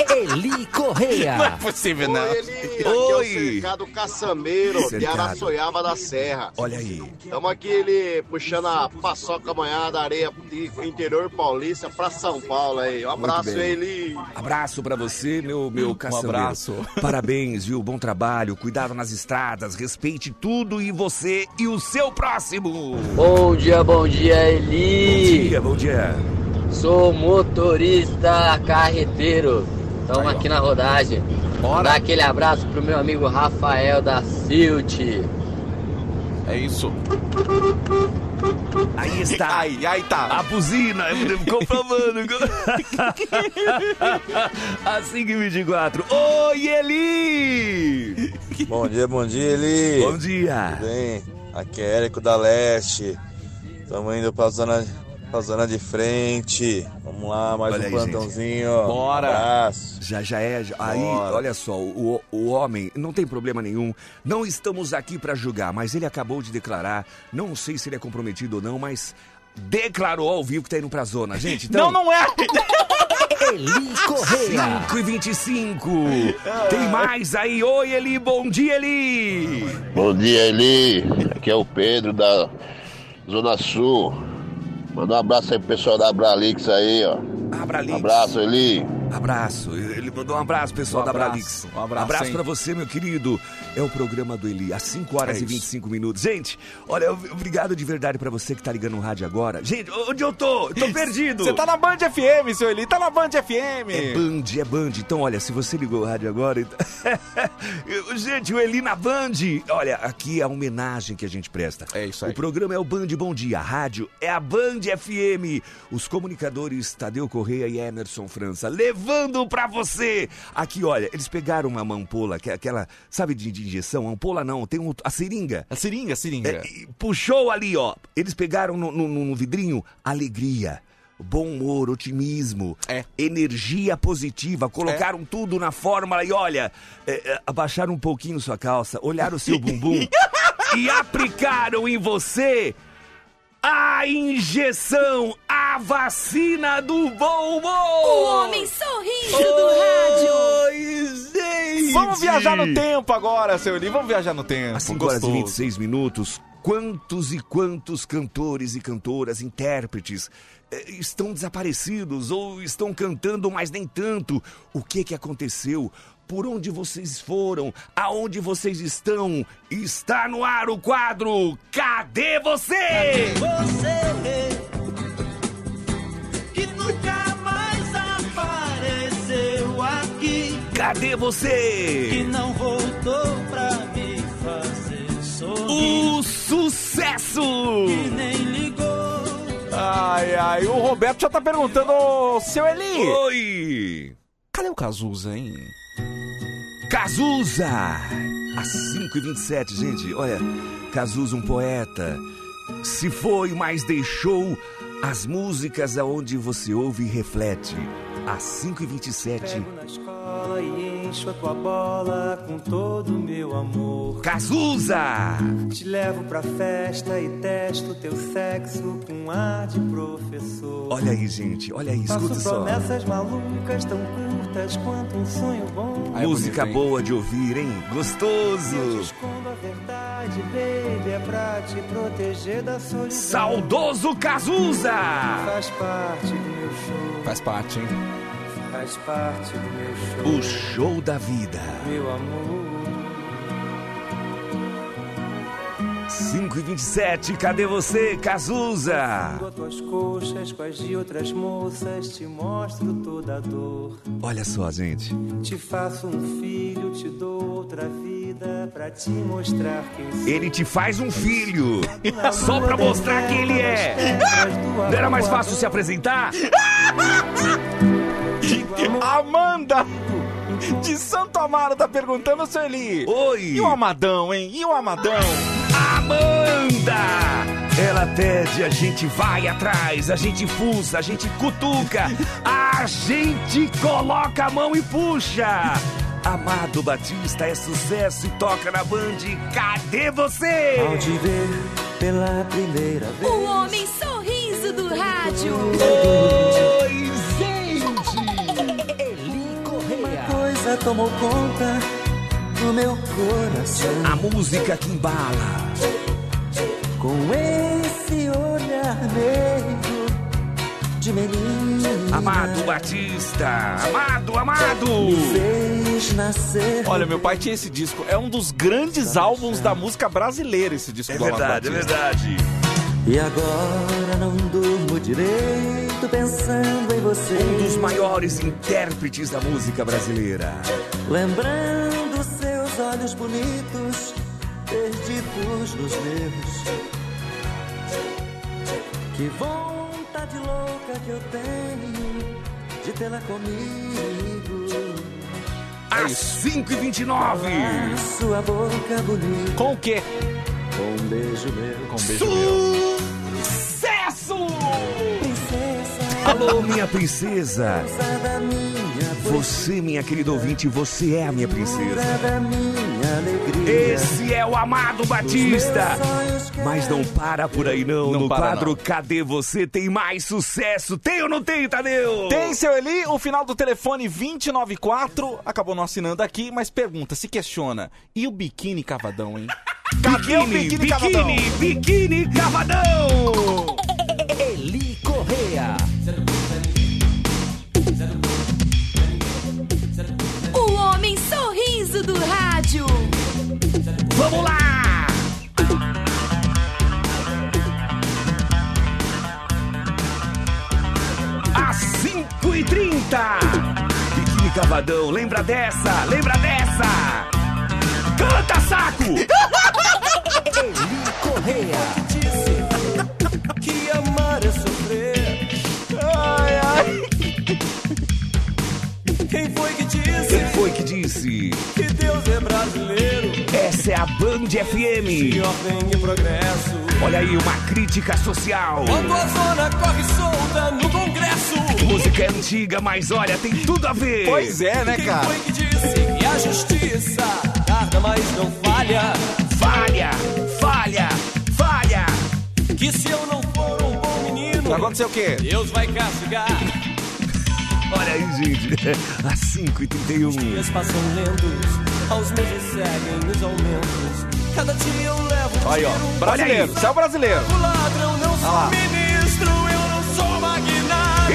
[SPEAKER 4] Eli Correia.
[SPEAKER 2] Não é possível, não.
[SPEAKER 9] Oi, Eli, aqui é
[SPEAKER 3] Oi.
[SPEAKER 9] o Cercado Caçambeiro, de
[SPEAKER 3] Cercado.
[SPEAKER 9] Araçoiaba da Serra.
[SPEAKER 3] Olha aí.
[SPEAKER 9] Estamos aqui, ele puxando a paçoca amanhã da areia de interior paulista pra São Paulo aí. Um abraço. Eli.
[SPEAKER 3] Abraço pra você, meu, meu caçambeiro.
[SPEAKER 2] Um abraço.
[SPEAKER 3] Parabéns, viu? Bom trabalho, cuidado nas estradas, respeite tudo e você e o seu próximo.
[SPEAKER 10] Bom dia, bom dia,
[SPEAKER 3] Bom
[SPEAKER 10] Eli.
[SPEAKER 3] dia, bom dia.
[SPEAKER 10] Sou motorista carreteiro. Estamos
[SPEAKER 3] Aí, ó.
[SPEAKER 10] aqui na rodagem.
[SPEAKER 2] Bora.
[SPEAKER 10] Dar aquele abraço pro meu amigo Rafael da Silt.
[SPEAKER 2] É isso.
[SPEAKER 3] Aí está.
[SPEAKER 2] Aí, aí tá.
[SPEAKER 3] A buzina, eu comprovando. assim que 24. Oi, Eli!
[SPEAKER 11] Bom dia, bom dia, Eli.
[SPEAKER 3] Bom dia.
[SPEAKER 11] Tudo bem? Aqui é Érico da Leste. Estamos indo pra zona, pra zona de frente. Vamos lá, mais
[SPEAKER 3] Olha
[SPEAKER 11] um
[SPEAKER 3] aí,
[SPEAKER 11] plantãozinho.
[SPEAKER 2] Bora.
[SPEAKER 11] Abraço.
[SPEAKER 3] Já, já é. já- Aí, olha só, o, o homem, não tem problema nenhum. Não estamos aqui pra julgar, mas ele acabou de declarar. Não sei se ele é comprometido ou não, mas declarou ao vivo que tá indo pra zona. Gente, então.
[SPEAKER 2] Não, não é.
[SPEAKER 3] Eli Correia. 5 e 25. Tem mais aí. Oi, Eli. Bom dia, Eli.
[SPEAKER 12] Bom dia, Eli. Aqui é o Pedro da Zona Sul. Manda um abraço aí pro pessoal da Abralix aí, ó.
[SPEAKER 3] Abralix.
[SPEAKER 12] Abraço, Eli.
[SPEAKER 3] Abraço. Ele mandou um abraço, pessoal
[SPEAKER 2] Um
[SPEAKER 3] da
[SPEAKER 2] abraço,
[SPEAKER 3] Abralix.
[SPEAKER 2] um abraço,
[SPEAKER 3] abraço pra você, meu querido. É o programa do Eli, às 5 horas
[SPEAKER 2] É
[SPEAKER 3] e
[SPEAKER 2] isso.
[SPEAKER 3] 25 minutos. Gente, olha, obrigado de verdade pra você que tá ligando no rádio agora. Gente, onde eu tô? Eu tô perdido.
[SPEAKER 2] Você tá na Band FM, seu Eli, tá na Band FM.
[SPEAKER 3] É Band, é Band. Então, olha, se você ligou o rádio agora. então- Gente, o Eli na Band. Olha, aqui é a homenagem que a gente presta.
[SPEAKER 2] É isso aí.
[SPEAKER 3] O programa é o Band Bom Dia. A rádio é a Band FM. Os comunicadores Tadeu Correia e Emerson França levando pra você. Aqui, olha, eles pegaram uma ampola, que é aquela, sabe, de, de injeção? Ampola não, tem um, a seringa.
[SPEAKER 2] A seringa, a seringa.
[SPEAKER 3] É, e puxou ali, ó. Eles pegaram no, no- no vidrinho alegria. Bom humor, otimismo,
[SPEAKER 2] É.
[SPEAKER 3] energia positiva, colocaram tudo na fórmula e olha, é, é, abaixaram um pouquinho sua calça, olharam o seu bumbum e aplicaram em você a injeção, a vacina do bom humor!
[SPEAKER 6] O homem sorriso do rádio.
[SPEAKER 3] Oi, gente!
[SPEAKER 2] Vamos viajar no tempo agora, seu Eli. Vamos viajar no tempo.
[SPEAKER 3] Às 5 horas e
[SPEAKER 2] Gostoso.
[SPEAKER 3] 26 minutos, quantos e quantos cantores e cantoras, intérpretes eh, estão desaparecidos ou estão cantando, mas nem tanto? O que que aconteceu? Por onde vocês foram? Aonde vocês estão? Está no ar o quadro Cadê você?
[SPEAKER 13] Você que nunca mais apareceu aqui,
[SPEAKER 3] Cadê
[SPEAKER 13] que
[SPEAKER 3] você?
[SPEAKER 13] não voltou pra me fazer sorrir,
[SPEAKER 3] O sucesso!
[SPEAKER 13] que nem ligou.
[SPEAKER 2] Ai, ai, o Roberto já tá perguntando, ô, seu Eli.
[SPEAKER 3] Oi!
[SPEAKER 2] Cadê o Cazuza, hein?
[SPEAKER 3] Cazuza! Às 5h27, gente, olha, Cazuza, um poeta, se foi, mas deixou as músicas aonde você ouve e reflete. Às 5h27,
[SPEAKER 13] Pego na escola e encho a tua bola com todo o meu amor.
[SPEAKER 3] Cazuza!
[SPEAKER 13] Te levo pra festa e testo teu sexo com ar de professor.
[SPEAKER 3] Olha aí, gente, olha aí,
[SPEAKER 13] Faço
[SPEAKER 3] escuta só.
[SPEAKER 13] promessas malucas tão curtas quanto um sonho bom.
[SPEAKER 2] Ai,
[SPEAKER 3] Música
[SPEAKER 2] bonito,
[SPEAKER 3] boa de ouvir, hein?
[SPEAKER 13] Eu
[SPEAKER 3] Gostoso!
[SPEAKER 13] escondo a verdade, baby, é pra te proteger da solidão.
[SPEAKER 3] Saudoso Cazuza!
[SPEAKER 13] Faz parte do meu show,
[SPEAKER 2] Faz parte, hein?
[SPEAKER 13] faz parte do meu show.
[SPEAKER 3] O show da vida.
[SPEAKER 13] Meu amor,
[SPEAKER 3] 5 e 27 cadê você, Cazuza?
[SPEAKER 13] As tuas coxas as de outras moças, te mostro toda a dor.
[SPEAKER 3] Olha só, gente.
[SPEAKER 13] Te faço um filho, te dou outra vida pra te mostrar quem sou.
[SPEAKER 3] Ele te faz um filho, só pra mostrar quem ele é. Não era mais fácil se apresentar?
[SPEAKER 2] Amanda de Santo Amaro tá perguntando, seu Eli.
[SPEAKER 3] Oi!
[SPEAKER 2] E o Amadão, hein? E o Amadão?
[SPEAKER 3] Amanda! Ela pede, a gente vai atrás, a gente fuça, a gente cutuca, a gente coloca a mão e puxa. Amado Batista é sucesso e toca na Band. Cadê você?
[SPEAKER 13] Ao te ver pela primeira vez.
[SPEAKER 6] O homem sorriso do rádio.
[SPEAKER 3] Oi, gente!
[SPEAKER 13] Uma coisa tomou conta do meu coração.
[SPEAKER 3] A música que embala.
[SPEAKER 13] Com esse olhar meio de menina.
[SPEAKER 3] Amado Batista, amado, amado.
[SPEAKER 13] Fez nascer.
[SPEAKER 2] Olha, meu pai tinha esse disco. É um dos grandes álbuns da música brasileira, esse disco
[SPEAKER 3] É
[SPEAKER 2] do Amado
[SPEAKER 3] verdade, é verdade.
[SPEAKER 13] E agora não durmo direito pensando em você.
[SPEAKER 3] Um dos maiores intérpretes da música brasileira.
[SPEAKER 13] Lembrando seus olhos bonitos, perdidos nos meus. Que vontade louca que eu tenho de tê-la comigo.
[SPEAKER 3] Às 5h29.
[SPEAKER 13] Sua boca bonita,
[SPEAKER 2] Com o quê?
[SPEAKER 13] com um beijo meu.
[SPEAKER 2] Com um beijo meu.
[SPEAKER 3] Sucesso!
[SPEAKER 13] Princesa,
[SPEAKER 3] Alô, minha princesa. Você, minha querida ouvinte, você é a minha princesa. Esse é o amado Batista. Mas não para por aí não.
[SPEAKER 2] Não
[SPEAKER 3] no
[SPEAKER 2] para,
[SPEAKER 3] quadro
[SPEAKER 2] não.
[SPEAKER 3] Cadê Você tem mais sucesso. Tem ou não tem, Tadeu?
[SPEAKER 2] Tem, seu Eli, o final do telefone 294 acabou não assinando aqui, mas pergunta, se questiona. E o biquíni cavadão, hein? Cadê o biquíni, cavadão?
[SPEAKER 3] biquíni, biquíni cavadão.
[SPEAKER 2] Eli Correia.
[SPEAKER 6] O homem sorriso do rádio.
[SPEAKER 3] Vamos lá! Cavadão, lembra dessa? Lembra dessa? Canta, saco!
[SPEAKER 2] Eli Correia.
[SPEAKER 13] Que amar é sofrer.
[SPEAKER 2] Ai, ai.
[SPEAKER 13] Quem foi que disse
[SPEAKER 3] Quem foi que disse?
[SPEAKER 13] que Deus é brasileiro?
[SPEAKER 3] Essa é a Band FM.
[SPEAKER 13] Ordem e progresso.
[SPEAKER 3] Olha aí, uma crítica social.
[SPEAKER 13] Quando a zona corre solta no Congresso.
[SPEAKER 3] Música é antiga, mas olha, tem tudo a ver.
[SPEAKER 2] Pois é, né,
[SPEAKER 13] Quem
[SPEAKER 2] cara?
[SPEAKER 13] foi que disse que a justiça tarda, mas não falha?
[SPEAKER 3] Falha, falha, falha.
[SPEAKER 13] Que se eu não for um bom menino,
[SPEAKER 2] Vai acontecer o quê?
[SPEAKER 13] Deus vai castigar.
[SPEAKER 3] Olha aí, gente. Às 5h31.
[SPEAKER 13] Dias passam lentos, aos meses seguem os aumentos. Cada dia eu levo um
[SPEAKER 2] Aí, ó. Brasileiro, é o brasileiro.
[SPEAKER 13] O ladrão não sou
[SPEAKER 2] lá.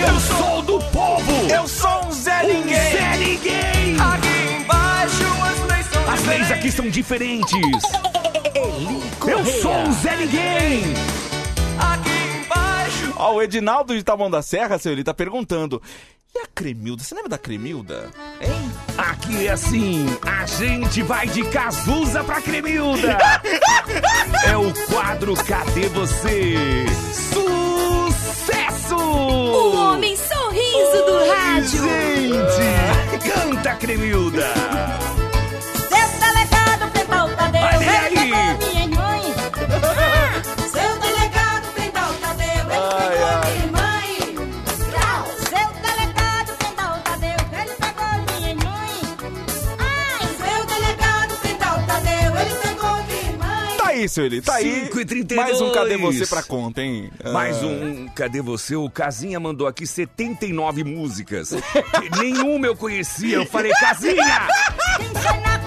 [SPEAKER 13] Eu sou
[SPEAKER 3] do povo.
[SPEAKER 2] Eu sou um Zé Ninguém.
[SPEAKER 3] Zé Ninguém.
[SPEAKER 13] Aqui embaixo as leis são
[SPEAKER 3] As leis
[SPEAKER 13] diferentes.
[SPEAKER 3] aqui são diferentes. Eu sou um Zé Ninguém.
[SPEAKER 13] Aqui embaixo.
[SPEAKER 2] Ó, o Edinaldo de Taboão da Serra, seu Eli, tá perguntando. E a Cremilda? Você lembra da Cremilda? Hein?
[SPEAKER 3] Aqui é assim, a gente vai de Cazuza pra Cremilda. É o quadro Cadê Você? Sucesso!
[SPEAKER 6] O homem sorriso do rádio.
[SPEAKER 3] Gente, canta Cremilda.
[SPEAKER 2] Tá aí, seu Eli, tá aí.
[SPEAKER 3] 5h32.
[SPEAKER 2] Mais um Cadê Você pra conta, hein?
[SPEAKER 3] Mais
[SPEAKER 2] Ah.
[SPEAKER 3] um Cadê Você? O Casinha mandou aqui 79 músicas. Nenhuma eu conhecia. Eu falei, Casinha!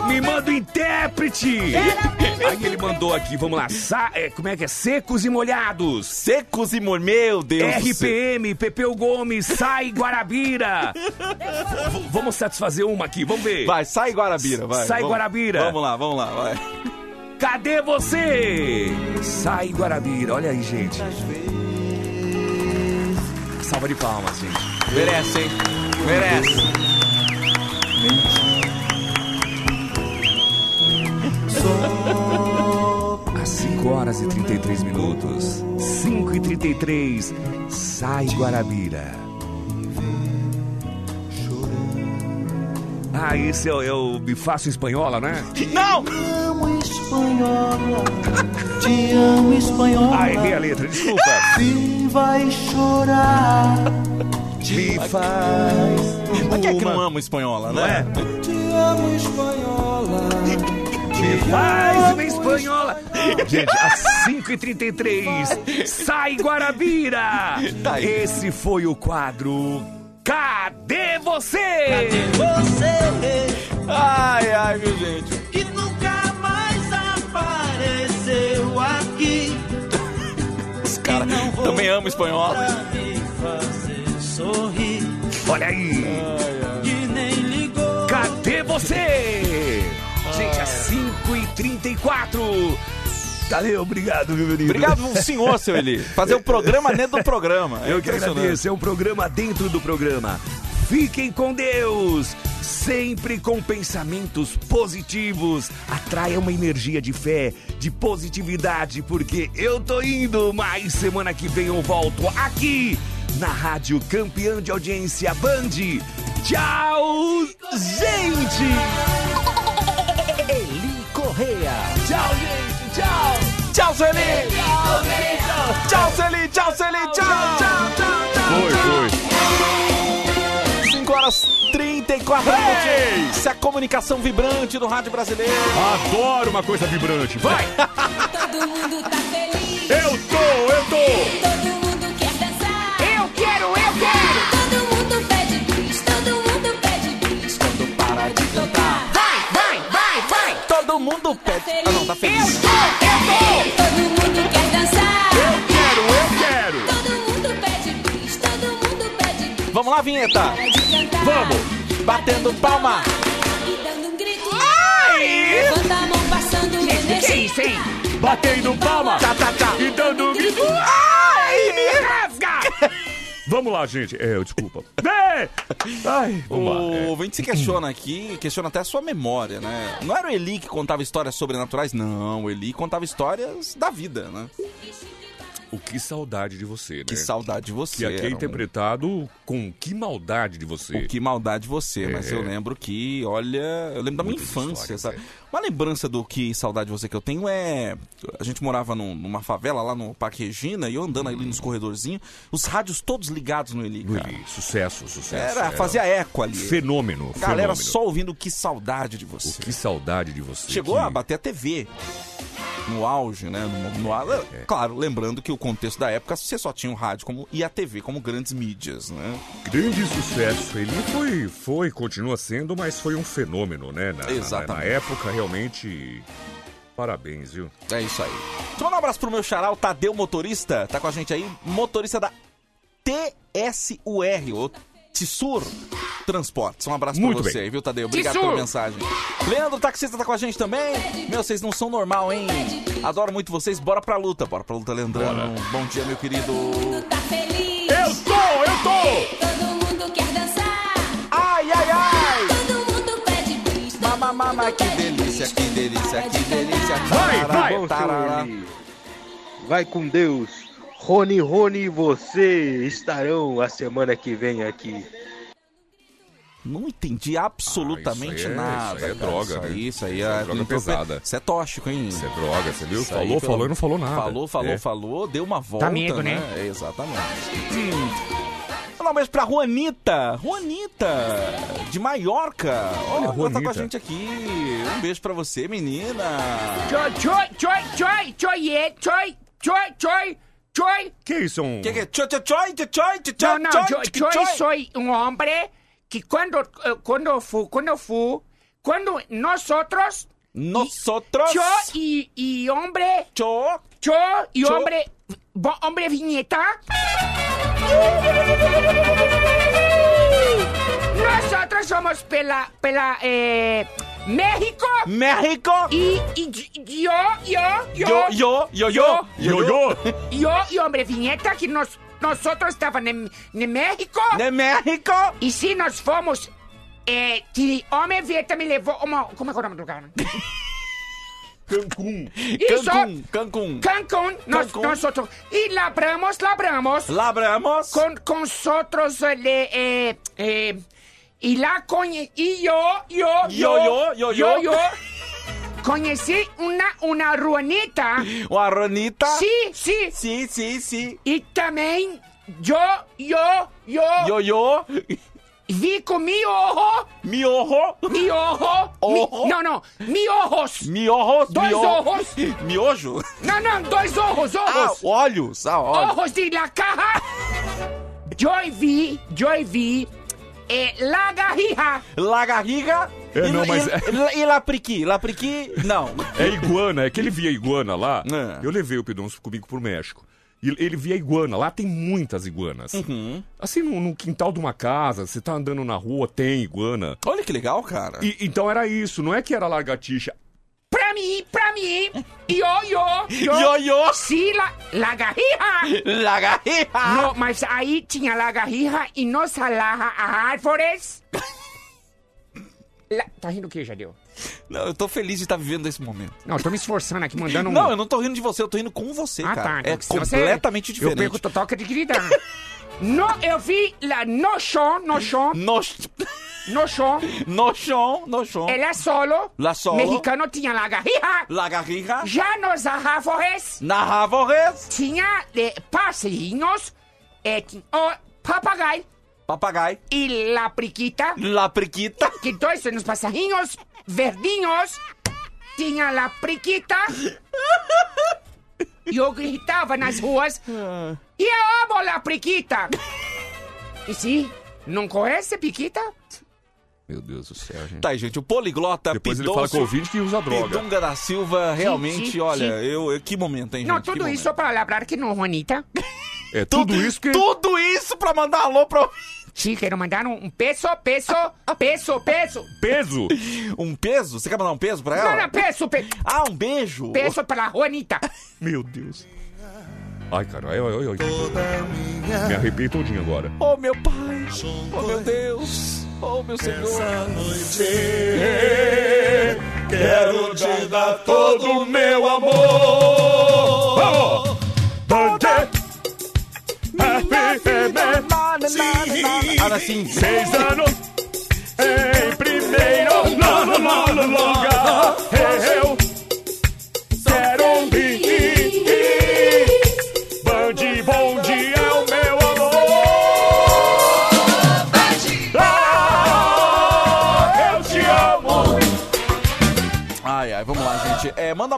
[SPEAKER 3] Me manda o intérprete! Aí ele mandou aqui, vamos lá. Sa- é, como é que é? Secos e molhados.
[SPEAKER 2] Secos e molhados. Meu Deus.
[SPEAKER 3] RPM, Pepeu Gomes, Sai Guarabira. Vamos satisfazer uma aqui, vamos ver.
[SPEAKER 2] Vai, sai Guarabira, vai.
[SPEAKER 3] Sai
[SPEAKER 2] Vamos-
[SPEAKER 3] Guarabira.
[SPEAKER 2] Vamos lá, vamos lá, vai.
[SPEAKER 3] Cadê você? Sai Guarabira, olha aí, gente. Salva de palmas, gente.
[SPEAKER 2] Merece, hein? Merece.
[SPEAKER 3] Às 5 horas e 33 minutos. 5 e 33. Sai Guarabira. Ah, esse é, o- é o Bifaço Espanhola, né?
[SPEAKER 2] Não!
[SPEAKER 13] amo espanhola, te amo espanhola.
[SPEAKER 3] Ah, errei a letra, desculpa.
[SPEAKER 13] Se vai chorar,
[SPEAKER 3] Me faz.
[SPEAKER 2] Mas quem é que não ama espanhola,
[SPEAKER 3] Não é?
[SPEAKER 2] né?
[SPEAKER 13] te amo espanhola.
[SPEAKER 3] Me faz uma espanhola. Gente, às 5h33, sai Guarabira.
[SPEAKER 2] Tá.
[SPEAKER 3] Esse foi o quadro Cadê Você?
[SPEAKER 13] Você
[SPEAKER 2] Ai, ai, meu gente.
[SPEAKER 13] que nunca mais apareceu aqui.
[SPEAKER 2] Os caras também amam espanhola.
[SPEAKER 13] Pra me fazer sorrir.
[SPEAKER 3] Olha aí.
[SPEAKER 13] Que nem ligou.
[SPEAKER 3] Cadê você? Gente, às 5h34. Valeu, obrigado, meu menino.
[SPEAKER 2] Obrigado, um senhor, seu Eli. Fazer o programa dentro do programa. É
[SPEAKER 3] Eu que agradeço, é um programa dentro do programa. Fiquem com Deus, sempre com pensamentos positivos. Atraia uma energia de fé, de positividade, porque eu tô indo, mas semana que vem eu volto aqui na Rádio Campeã de Audiência Band. Tchau, gente!
[SPEAKER 2] Eli Correia.
[SPEAKER 3] Tchau, gente! Tchau!
[SPEAKER 2] Tchau, seu Eli. Tchau, seu Eli. Tchau, seu Eli. Tchau, tchau, tchau, tchau.
[SPEAKER 3] Foi, foi.
[SPEAKER 2] 5 horas 34 24 minutos. Isso é a comunicação vibrante do rádio brasileiro.
[SPEAKER 3] Adoro uma coisa vibrante. Vai!
[SPEAKER 14] Todo mundo tá feliz.
[SPEAKER 3] Eu tô, eu tô!
[SPEAKER 14] Mundo pede.
[SPEAKER 2] Ah, não, tá feliz.
[SPEAKER 15] Eu tô, eu tô!
[SPEAKER 14] Todo mundo quer dançar.
[SPEAKER 3] Eu quero, eu quero!
[SPEAKER 14] Todo mundo pede bis, todo mundo pede bis.
[SPEAKER 2] Vamos lá, vinheta.
[SPEAKER 14] Cantar.
[SPEAKER 2] Vamos! Batendo palma.
[SPEAKER 14] E dando um grito.
[SPEAKER 15] Ai!
[SPEAKER 14] Levanta a mão passando
[SPEAKER 15] Gente, que que é
[SPEAKER 14] energia.
[SPEAKER 15] isso, hein?
[SPEAKER 3] Batendo palma!
[SPEAKER 2] Tá, tá, tá.
[SPEAKER 3] E dando um grito.
[SPEAKER 15] Ai, me rasga!
[SPEAKER 3] Vamos lá, gente. É, desculpa. É. Ai, vamos lá.
[SPEAKER 2] O
[SPEAKER 3] é.
[SPEAKER 2] ouvinte se questiona aqui, questiona até a sua memória, né? Não era o Eli que contava histórias sobrenaturais? Não, o Eli contava histórias da vida, né?
[SPEAKER 3] O que saudade de você, né?
[SPEAKER 2] Que saudade de você.
[SPEAKER 3] Que aqui é
[SPEAKER 2] um-
[SPEAKER 3] interpretado com que maldade de você.
[SPEAKER 2] O que maldade de você, mas
[SPEAKER 3] É.
[SPEAKER 2] eu lembro que, olha, eu lembro da minha infância, sabe?
[SPEAKER 3] é.
[SPEAKER 2] Uma lembrança do que saudade de você que eu tenho é. A gente morava num- numa favela lá no Parque Regina e eu andando ali nos corredorzinhos, os rádios todos ligados no Eli.
[SPEAKER 3] No
[SPEAKER 2] cara.
[SPEAKER 3] Eli, sucesso, sucesso.
[SPEAKER 2] Era, fazia eco ali.
[SPEAKER 3] Fenômeno,
[SPEAKER 2] Galera
[SPEAKER 3] fenômeno.
[SPEAKER 2] só ouvindo que saudade de você.
[SPEAKER 3] Que saudade de você.
[SPEAKER 2] Chegou
[SPEAKER 3] que...
[SPEAKER 2] a bater a TV. No auge, né? No, no, au- Claro, lembrando que o contexto da época você só tinha o rádio como, e a TV como grandes mídias, né?
[SPEAKER 3] Grande sucesso. Ele foi, foi, continua sendo, mas foi um fenômeno, né? Na, na-
[SPEAKER 2] Exatamente.
[SPEAKER 3] Na, época, realmente. Parabéns, viu?
[SPEAKER 2] É isso aí. Deixa eu mandar um abraço pro meu xará, o Tadeu Motorista. Tá com a gente aí, motorista da TSUR, o Tissur Transportes. Um abraço
[SPEAKER 3] Muito
[SPEAKER 2] pra você
[SPEAKER 3] bem.
[SPEAKER 2] aí, viu, Tadeu? Obrigado
[SPEAKER 15] Tissur.
[SPEAKER 2] pela mensagem. Leandro, taxista, tá com a gente também. Meu, vocês não são normal, hein? Adoro muito vocês. Bora pra luta. Bora pra luta, Leandrão. Bom dia, meu querido.
[SPEAKER 14] Tá feliz. Mundo
[SPEAKER 2] que delícia, que delícia, que delícia.
[SPEAKER 3] Vai, vai.
[SPEAKER 13] Eli, vai com Deus. Rony, Rony e você estarão a semana que vem aqui.
[SPEAKER 2] Não entendi absolutamente
[SPEAKER 3] Ah, aí é-
[SPEAKER 2] nada.
[SPEAKER 3] isso aí é
[SPEAKER 2] cara.
[SPEAKER 3] droga,
[SPEAKER 2] Isso
[SPEAKER 3] né?
[SPEAKER 2] aí, isso aí
[SPEAKER 3] Isso é
[SPEAKER 2] é,
[SPEAKER 3] droga pesada.
[SPEAKER 2] Isso é tóxico, hein?
[SPEAKER 3] Isso é droga, você viu?
[SPEAKER 2] Isso aí,
[SPEAKER 3] falou,
[SPEAKER 2] pelo-
[SPEAKER 3] falou e não falou nada.
[SPEAKER 2] Falou, falou,
[SPEAKER 3] É.
[SPEAKER 2] falou, deu uma volta.
[SPEAKER 15] medo, né?
[SPEAKER 2] Exatamente. Hum. Mandar um beijo pra Juanita. Juanita, de Maiorca. Olha, ela tá com a
[SPEAKER 3] Juanita.
[SPEAKER 2] gente aqui. Um beijo pra você, menina.
[SPEAKER 15] Choi, choi, choi, choi, choi, é, choi, choi, choi, choi.
[SPEAKER 3] Que isso é um.
[SPEAKER 2] Que que é? Choi, choi, choi, choi, choi, choi,
[SPEAKER 15] No, no,
[SPEAKER 2] choi,
[SPEAKER 15] yo,
[SPEAKER 2] choi,
[SPEAKER 15] yo
[SPEAKER 2] choi.
[SPEAKER 15] soy un hombre que cuando, eh, cuando fu, cuando fu, cuando nosotros,
[SPEAKER 2] Nosotros.
[SPEAKER 15] yo y, y hombre,
[SPEAKER 2] Cho.
[SPEAKER 15] yo y
[SPEAKER 2] Yo.
[SPEAKER 15] hombre, hombre viñeta, nosotros somos pela, pela, eh, México
[SPEAKER 2] México.
[SPEAKER 15] y, y yo, yo, yo,
[SPEAKER 2] Yo, yo, yo, yo.
[SPEAKER 3] Yo, yo!
[SPEAKER 15] yo y hombre viñeta que nos, nosotros estaban en, en México.
[SPEAKER 2] De México.
[SPEAKER 15] E se nós fomos. É, que homem Vieta me levou uma. Como é que
[SPEAKER 3] Cancún.
[SPEAKER 15] Isso!
[SPEAKER 2] Cancún, Cancún.
[SPEAKER 15] Cancún, nós,
[SPEAKER 2] Cancún.
[SPEAKER 15] nós outros. E labramos, labramos.
[SPEAKER 2] Labramos.
[SPEAKER 15] Com, com outros. Le, eh, eh, e lá conhe... E eu, eu,
[SPEAKER 2] Yo, yo, yo, yo.
[SPEAKER 15] eu conheci uma, uma ruanita.
[SPEAKER 2] Uma Ronita.
[SPEAKER 15] Sim, sim.
[SPEAKER 2] Sim, sim, sim.
[SPEAKER 15] E também. Eu, eu, eu.
[SPEAKER 2] Yo, yo.
[SPEAKER 15] Vi com mi ojo.
[SPEAKER 2] Miojo.
[SPEAKER 15] Mi não, não. Mi ojos.
[SPEAKER 2] Miojos.
[SPEAKER 15] Dois
[SPEAKER 2] mio-
[SPEAKER 15] ojos.
[SPEAKER 2] Miojo.
[SPEAKER 15] Não, não, dois ojos,
[SPEAKER 2] Ah,
[SPEAKER 15] ojos.
[SPEAKER 2] olhos. Ah, olhos.
[SPEAKER 15] ojos de la caja. Eu vi, eu vi eh, lagarrija.
[SPEAKER 2] Lagarriga.
[SPEAKER 3] É,
[SPEAKER 2] e,
[SPEAKER 3] não, mas-
[SPEAKER 2] e, e lapriqui? Lapriqui, não.
[SPEAKER 3] É iguana, é que ele via iguana lá.
[SPEAKER 2] É.
[SPEAKER 3] Eu levei o Pidonço comigo pro México. E ele via iguana, lá tem muitas iguanas.
[SPEAKER 2] Uhum.
[SPEAKER 3] Assim, no, no quintal de uma casa, você tá andando na rua, tem iguana.
[SPEAKER 2] Olha que legal, cara.
[SPEAKER 3] E, então era isso, não é que era lagartixa.
[SPEAKER 15] Pra mim, pra mim. Yo, yo, yo.
[SPEAKER 2] Yo, yo.
[SPEAKER 15] Sim, la, lagarrija.
[SPEAKER 2] Lagarriga.
[SPEAKER 15] Não, mas aí tinha lagarrija e não salaha a árvores. La- tá rindo o que, Jadeu?
[SPEAKER 2] Não, eu tô feliz de estar vivendo esse momento.
[SPEAKER 15] Não, eu tô me esforçando aqui, mandando um...
[SPEAKER 2] Não, eu não tô rindo de você, eu tô rindo com você,
[SPEAKER 15] Ah,
[SPEAKER 2] cara.
[SPEAKER 15] tá.
[SPEAKER 2] É
[SPEAKER 15] você-
[SPEAKER 2] completamente
[SPEAKER 15] Eu
[SPEAKER 2] diferente.
[SPEAKER 15] perco total credibilidade. no, eu vi no chão, no chão,
[SPEAKER 2] No,
[SPEAKER 15] chão.
[SPEAKER 2] no chão, no chão.
[SPEAKER 15] Ela solo.
[SPEAKER 2] La solo.
[SPEAKER 15] Mexicano tinha lagarrija.
[SPEAKER 2] Lagarriga.
[SPEAKER 15] Já nos árvores
[SPEAKER 2] Na árvores.
[SPEAKER 15] tinha eh, passarinhos. Eh, oh, papagaio.
[SPEAKER 2] Papagaio.
[SPEAKER 5] E la priquita.
[SPEAKER 2] La priquita.
[SPEAKER 5] Que dois nos passarinhos verdinhos tinha la priquita. E eu gritava nas ruas. E eu amo la priquita. E se não conhece priquita?
[SPEAKER 3] Meu Deus do céu, gente.
[SPEAKER 2] Tá aí, gente, o poliglota
[SPEAKER 3] Depois ele fala com o ouvinte que usa droga.
[SPEAKER 2] Pidunga da Silva, realmente,
[SPEAKER 5] sim,
[SPEAKER 2] olha,
[SPEAKER 5] sim.
[SPEAKER 2] eu, eu- que momento, hein,
[SPEAKER 5] Não,
[SPEAKER 2] gente? que
[SPEAKER 5] tudo
[SPEAKER 2] momento.
[SPEAKER 5] isso para lembrar que não, Juanita.
[SPEAKER 3] É tudo isso que...
[SPEAKER 2] Tudo isso pra mandar alô pro...
[SPEAKER 5] Sim, quero mandar um, um peso, peso, peso, peso.
[SPEAKER 3] Peso?
[SPEAKER 2] Um peso? Você quer mandar um peso pra ela?
[SPEAKER 5] Não, não, peso, peso.
[SPEAKER 2] Ah, um beijo?
[SPEAKER 5] Peso para a Juanita.
[SPEAKER 3] Meu Deus. Ai, cara, ai, ai, ai. Me arrepiei todinho agora.
[SPEAKER 2] Oh, meu pai. Oh, meu Deus. Oh, meu Senhor.
[SPEAKER 3] Quero te dar todo o meu amor.
[SPEAKER 2] Ahora. Assim,
[SPEAKER 3] seis anos.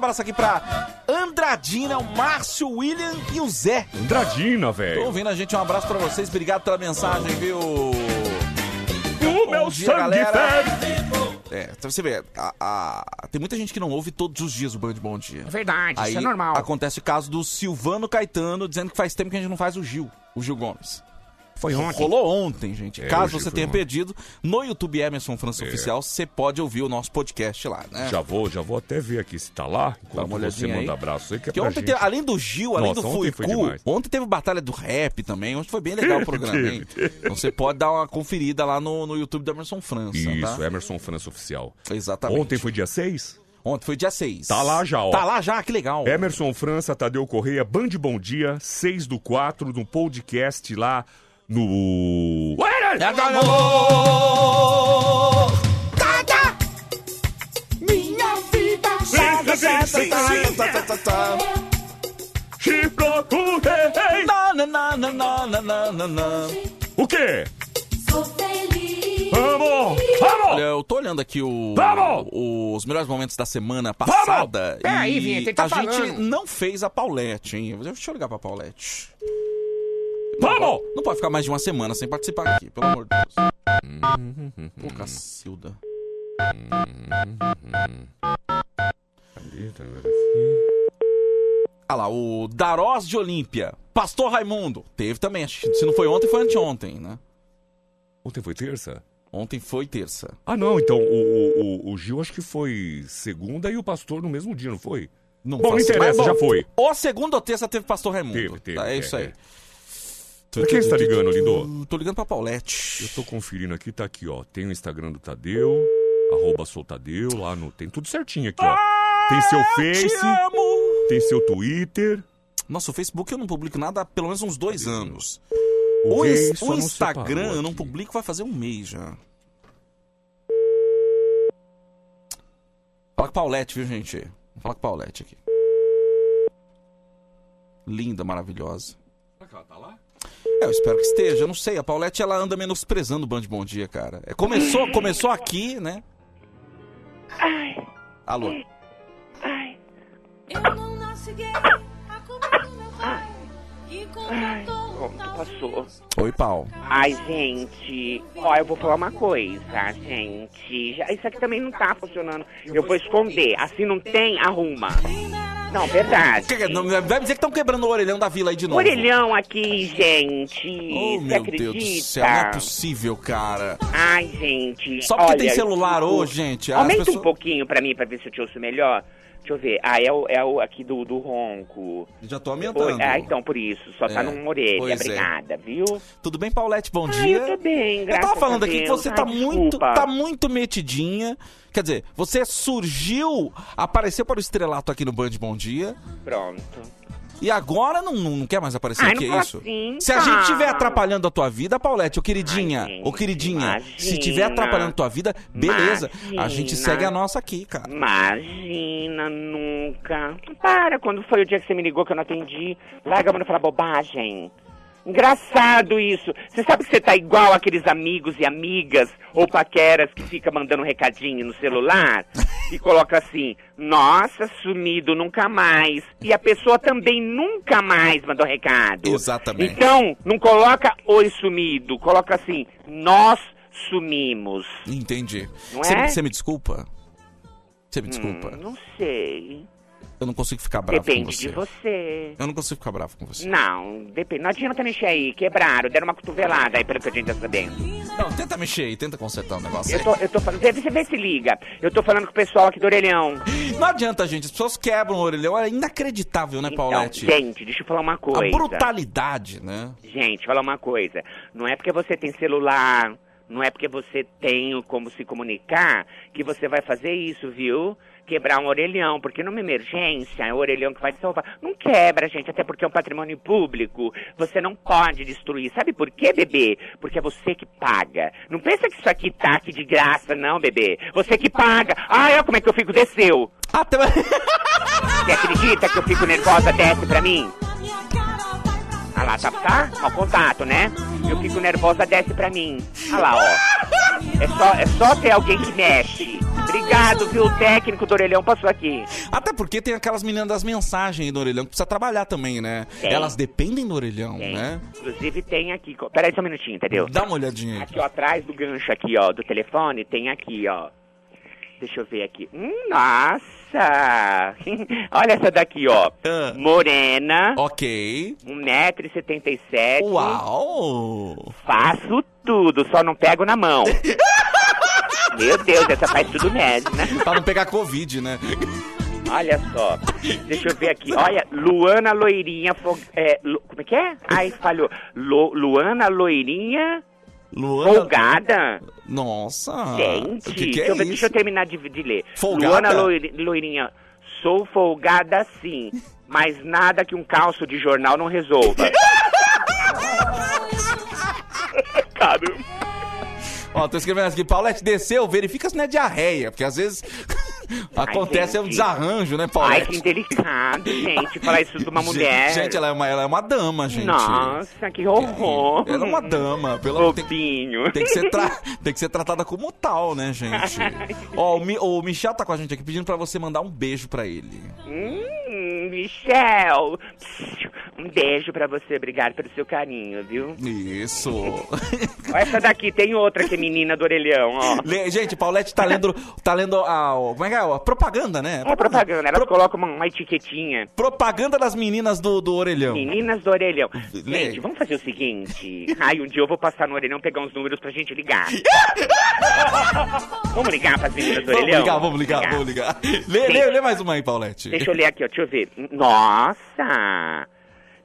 [SPEAKER 2] Abraço aqui pra Andradina, o Márcio, o William e o Zé.
[SPEAKER 3] Andradina,
[SPEAKER 2] Tô
[SPEAKER 3] velho.
[SPEAKER 2] ouvindo a gente, um abraço pra vocês. Obrigado pela mensagem, viu?
[SPEAKER 3] O meu
[SPEAKER 2] dia,
[SPEAKER 3] sangue
[SPEAKER 2] galera. É, então você vê, a- a- tem muita gente que não ouve todos os dias o Band Bom Dia.
[SPEAKER 5] É verdade,
[SPEAKER 2] Aí
[SPEAKER 5] isso é normal.
[SPEAKER 2] acontece o caso do Silvano Caetano dizendo que faz tempo que a gente não faz o Gil, o Gil Gomes.
[SPEAKER 5] Foi ontem.
[SPEAKER 2] Rolou ontem, gente.
[SPEAKER 3] É,
[SPEAKER 2] Caso você tenha
[SPEAKER 3] ontem.
[SPEAKER 2] perdido, no YouTube Emerson França
[SPEAKER 3] É.
[SPEAKER 2] Oficial, você pode ouvir o nosso podcast lá, né?
[SPEAKER 3] Já vou, já vou até ver aqui se tá lá.
[SPEAKER 2] Dá
[SPEAKER 3] Enquanto
[SPEAKER 2] uma
[SPEAKER 3] você manda
[SPEAKER 2] aí.
[SPEAKER 3] abraço aí, que é pra
[SPEAKER 2] ontem, teve- além do Gil, além
[SPEAKER 3] Nossa,
[SPEAKER 2] do
[SPEAKER 3] ontem
[SPEAKER 2] Fui
[SPEAKER 3] foi
[SPEAKER 2] Cu,
[SPEAKER 3] demais.
[SPEAKER 2] ontem teve batalha do rap também. Ontem foi bem legal o programa, hein? Então você pode dar uma conferida lá no, no YouTube do Emerson França,
[SPEAKER 3] Isso,
[SPEAKER 2] tá?
[SPEAKER 3] Emerson França Oficial.
[SPEAKER 2] Exatamente.
[SPEAKER 3] Ontem foi dia 6?
[SPEAKER 2] Ontem foi dia 6.
[SPEAKER 3] Tá lá já, ó.
[SPEAKER 2] Tá lá já, que legal.
[SPEAKER 3] Emerson França, Tadeu Correia, Band Bom Dia, 6 do 4, no podcast lá no.
[SPEAKER 2] É do amor! Cada minha vida Te procurei!
[SPEAKER 3] O quê?
[SPEAKER 14] Sou feliz!
[SPEAKER 3] Vamos! Vamos!
[SPEAKER 2] Olha, eu tô olhando aqui o, os melhores momentos da semana passada.
[SPEAKER 5] É,
[SPEAKER 2] Peraí,
[SPEAKER 5] Vinheta, ele tá
[SPEAKER 2] a
[SPEAKER 5] falando.
[SPEAKER 2] gente não fez a Paulette, hein? Deixa eu ligar pra Paulette.
[SPEAKER 3] Vamos!
[SPEAKER 2] Não pode ficar mais de uma semana sem participar aqui, pelo amor de Deus. Pô, Cacilda. Ah lá, o Darós de Olímpia. Pastor Raimundo. Teve também. acho que Se não foi ontem, foi anteontem, né?
[SPEAKER 3] Ontem foi terça?
[SPEAKER 2] Ontem foi terça.
[SPEAKER 3] Ah, não, então o, o, o- Gil acho que foi segunda e o pastor no mesmo dia, não foi?
[SPEAKER 2] Não
[SPEAKER 3] Bom, não interessa,
[SPEAKER 2] Mas,
[SPEAKER 3] já
[SPEAKER 2] bom,
[SPEAKER 3] foi.
[SPEAKER 2] Ou segunda ou terça teve Pastor Raimundo.
[SPEAKER 3] Teve, teve,
[SPEAKER 2] Tá, é
[SPEAKER 3] é,
[SPEAKER 2] isso aí.
[SPEAKER 3] é. Pra quem você tá ligando, lindo?
[SPEAKER 2] Tô ligando pra Paulette.
[SPEAKER 3] Eu tô conferindo aqui, tá aqui, ó. Tem o Instagram do Tadeu, arroba sou Tadeu, lá no. Tem tudo certinho aqui, ó. Tem seu Face, tem seu Twitter.
[SPEAKER 2] Nossa, o Facebook eu não publico nada há pelo menos uns dois anos.
[SPEAKER 3] O
[SPEAKER 2] O,
[SPEAKER 3] gay
[SPEAKER 2] ins-
[SPEAKER 3] só
[SPEAKER 2] o
[SPEAKER 3] não
[SPEAKER 2] Instagram
[SPEAKER 3] separou
[SPEAKER 2] eu não
[SPEAKER 3] aqui.
[SPEAKER 2] publico vai fazer um mês já. Fala com Paulette, viu, gente? Vou falar com Paulette aqui. Linda, maravilhosa.
[SPEAKER 3] tá lá?
[SPEAKER 2] É, eu espero que esteja. Eu não sei, a Paulette ela anda menosprezando o Band Bom Dia, cara. É, começou, começou aqui, né? Alô?
[SPEAKER 14] Eu não nasci gay, a culpa é do meu pai.
[SPEAKER 5] Pronto, passou.
[SPEAKER 2] Oi, Pau.
[SPEAKER 5] Ai, gente, ó, eu vou falar uma coisa, gente. Já- Isso aqui também não tá funcionando. Eu vou esconder. Assim não tem, arruma. Não, verdade.
[SPEAKER 2] Que- que- não, Vai me dizer que estão quebrando o orelhão da vila aí de novo.
[SPEAKER 5] Orelhão aqui, gente.
[SPEAKER 2] Oh,
[SPEAKER 5] Você
[SPEAKER 2] meu
[SPEAKER 5] acredita?
[SPEAKER 2] Deus do céu, não é possível, cara.
[SPEAKER 5] Ai, gente.
[SPEAKER 2] Só porque
[SPEAKER 5] olha,
[SPEAKER 2] tem celular hoje, gente,
[SPEAKER 5] Aumenta
[SPEAKER 2] pessoas-
[SPEAKER 5] um pouquinho pra mim, pra ver se eu te ouço melhor. Deixa eu ver. Ah, é o, é o aqui do, do ronco.
[SPEAKER 2] Já tô aumentando.
[SPEAKER 5] Oi, ah, então, por isso. Só tá
[SPEAKER 2] É,
[SPEAKER 5] numa orelha.
[SPEAKER 2] pois é.
[SPEAKER 5] Obrigada, viu?
[SPEAKER 2] Tudo bem, Paulette? Bom
[SPEAKER 5] Ai,
[SPEAKER 2] dia.
[SPEAKER 5] eu tô bem,
[SPEAKER 2] Eu
[SPEAKER 5] graças
[SPEAKER 2] tava falando aqui que você
[SPEAKER 5] Ai,
[SPEAKER 2] tá muito,
[SPEAKER 5] desculpa.
[SPEAKER 2] tá muito metidinha. Quer dizer, você surgiu, apareceu para o estrelato aqui no Band Bom Dia.
[SPEAKER 5] Pronto.
[SPEAKER 2] E agora não, não quer mais aparecer
[SPEAKER 5] Ai,
[SPEAKER 2] aqui, é
[SPEAKER 5] fala
[SPEAKER 2] isso?
[SPEAKER 5] assim,
[SPEAKER 2] se a gente estiver atrapalhando a tua vida, Paulette, ô queridinha, ô queridinha, se estiver
[SPEAKER 5] imagina.
[SPEAKER 2] atrapalhando a tua vida, beleza. A gente
[SPEAKER 5] Imagina.
[SPEAKER 2] segue a nossa aqui, cara.
[SPEAKER 5] Imagina, nunca. Para, quando foi o dia que você me ligou que eu não atendi? Larga a mão de falar bobagem. Engraçado isso. Você sabe que você tá igual aqueles amigos e amigas ou paqueras que fica mandando um recadinho no celular e coloca assim, nossa, sumido nunca mais. E a pessoa também nunca mais mandou recado.
[SPEAKER 2] Exatamente.
[SPEAKER 5] Então, não coloca oi sumido, coloca assim, nós sumimos.
[SPEAKER 2] Entendi. Você
[SPEAKER 5] é?
[SPEAKER 2] me desculpa? Você me desculpa?
[SPEAKER 5] Hum, não sei.
[SPEAKER 2] Eu não consigo ficar bravo com
[SPEAKER 5] Depende
[SPEAKER 2] você.
[SPEAKER 5] de você.
[SPEAKER 2] Eu não consigo ficar bravo com você.
[SPEAKER 5] Não, depende. Não adianta mexer aí, quebraram, deram uma cotovelada aí, pelo que a gente tá sabendo.
[SPEAKER 2] Não, tenta mexer aí, tenta consertar o negócio
[SPEAKER 5] Eu
[SPEAKER 2] aí.
[SPEAKER 5] tô, eu tô falando, você vê se liga. Eu tô falando com o pessoal aqui do orelhão.
[SPEAKER 2] Não adianta, gente. As pessoas quebram o orelhão. É inacreditável, né,
[SPEAKER 5] Então,
[SPEAKER 2] Paulette?
[SPEAKER 5] gente, deixa eu falar uma coisa.
[SPEAKER 2] A brutalidade, né?
[SPEAKER 5] Gente, falar uma coisa. Não é porque você tem celular, não é porque você tem como se comunicar que você vai fazer isso, viu? Quebrar um orelhão, porque numa emergência é o orelhão que vai te salvar. Não quebra, gente, até porque é um patrimônio público. Você não pode destruir. Sabe por quê, bebê? Porque é você que paga. Não pensa que isso aqui tá aqui de graça, não, bebê. Você que paga. Ah, olha como é que eu fico, desceu.
[SPEAKER 2] Até...
[SPEAKER 5] Você acredita que eu fico nervosa, desce pra mim? Lá, tá, tá? Mau contato, né? Eu fico nervosa, desce pra mim. Ah lá, ó. É só, é só ter alguém que mexe. Obrigado, viu? O técnico do orelhão passou aqui.
[SPEAKER 2] Até porque tem aquelas meninas das mensagens aí do orelhão que precisa trabalhar também, né?
[SPEAKER 5] Tem.
[SPEAKER 2] Elas dependem do orelhão,
[SPEAKER 5] Tem.
[SPEAKER 2] né?
[SPEAKER 5] Inclusive tem aqui. Peraí só um minutinho, entendeu?
[SPEAKER 2] Dá uma olhadinha aí.
[SPEAKER 5] Aqui, ó, atrás do gancho aqui, ó, do telefone, tem aqui, ó. Deixa eu ver aqui. Hum, nossa! Olha essa daqui, ó. Morena.
[SPEAKER 2] Ok.
[SPEAKER 5] 1,77m.
[SPEAKER 2] Uau!
[SPEAKER 5] Faço tudo, só não pego na mão. Meu Deus, essa faz tudo mesmo, né?
[SPEAKER 2] Pra não pegar Covid, né?
[SPEAKER 5] Olha só. Deixa eu ver aqui. Olha, Luana Loirinha. Fo- é, Lu- como é que é? Ai, falhou. Lu- Luana Loirinha.
[SPEAKER 2] Luana...
[SPEAKER 5] Folgada?
[SPEAKER 2] Nossa!
[SPEAKER 5] Gente,
[SPEAKER 2] que, que
[SPEAKER 5] deixa,
[SPEAKER 2] é
[SPEAKER 5] eu ver,
[SPEAKER 2] isso?
[SPEAKER 5] deixa eu terminar de, de ler.
[SPEAKER 2] Folgada?
[SPEAKER 5] Luana Loiri- Loirinha. Sou folgada sim, mas nada que um calço de jornal não resolva. Caramba.
[SPEAKER 2] Ó, tô escrevendo aqui, Paulette desceu, verifica se não é diarreia, porque às vezes acontece
[SPEAKER 5] Ai,
[SPEAKER 2] um desarranjo, né,
[SPEAKER 5] Ai,
[SPEAKER 2] Paulette?
[SPEAKER 5] que indelicado, gente, falar isso de uma mulher.
[SPEAKER 2] Gente, ela é uma, ela é uma dama, gente.
[SPEAKER 5] Nossa, que horror.
[SPEAKER 2] Ela é uma dama, pelo tem,
[SPEAKER 5] Bobinho.
[SPEAKER 2] tem que ser tra- tem que ser tratada como tal, né, gente? Ó, o, Mi- o Michel tá com a gente aqui pedindo pra você mandar um beijo pra ele.
[SPEAKER 5] Hum, Michel. Um beijo pra você, obrigado pelo seu carinho, viu?
[SPEAKER 2] Isso.
[SPEAKER 5] Essa daqui tem outra que é menina do orelhão, ó.
[SPEAKER 2] Le- Gente, Paulette tá lendo, tá lendo a, como é que é? A propaganda, né?
[SPEAKER 5] É propaganda, elas colocam uma, uma etiquetinha.
[SPEAKER 2] Propaganda das meninas do, do orelhão.
[SPEAKER 5] Meninas do orelhão. Gente, vamos fazer o seguinte. Ai, um dia eu vou passar no orelhão pegar uns números pra gente ligar. vamos ligar pras meninas do
[SPEAKER 2] Vamos
[SPEAKER 5] orelhão?
[SPEAKER 2] ligar, vamos ligar, vamos ligar. Lê, lê, lê mais uma aí, Paulette.
[SPEAKER 5] Deixa eu ler aqui, ó, deixa eu ver. Nossa!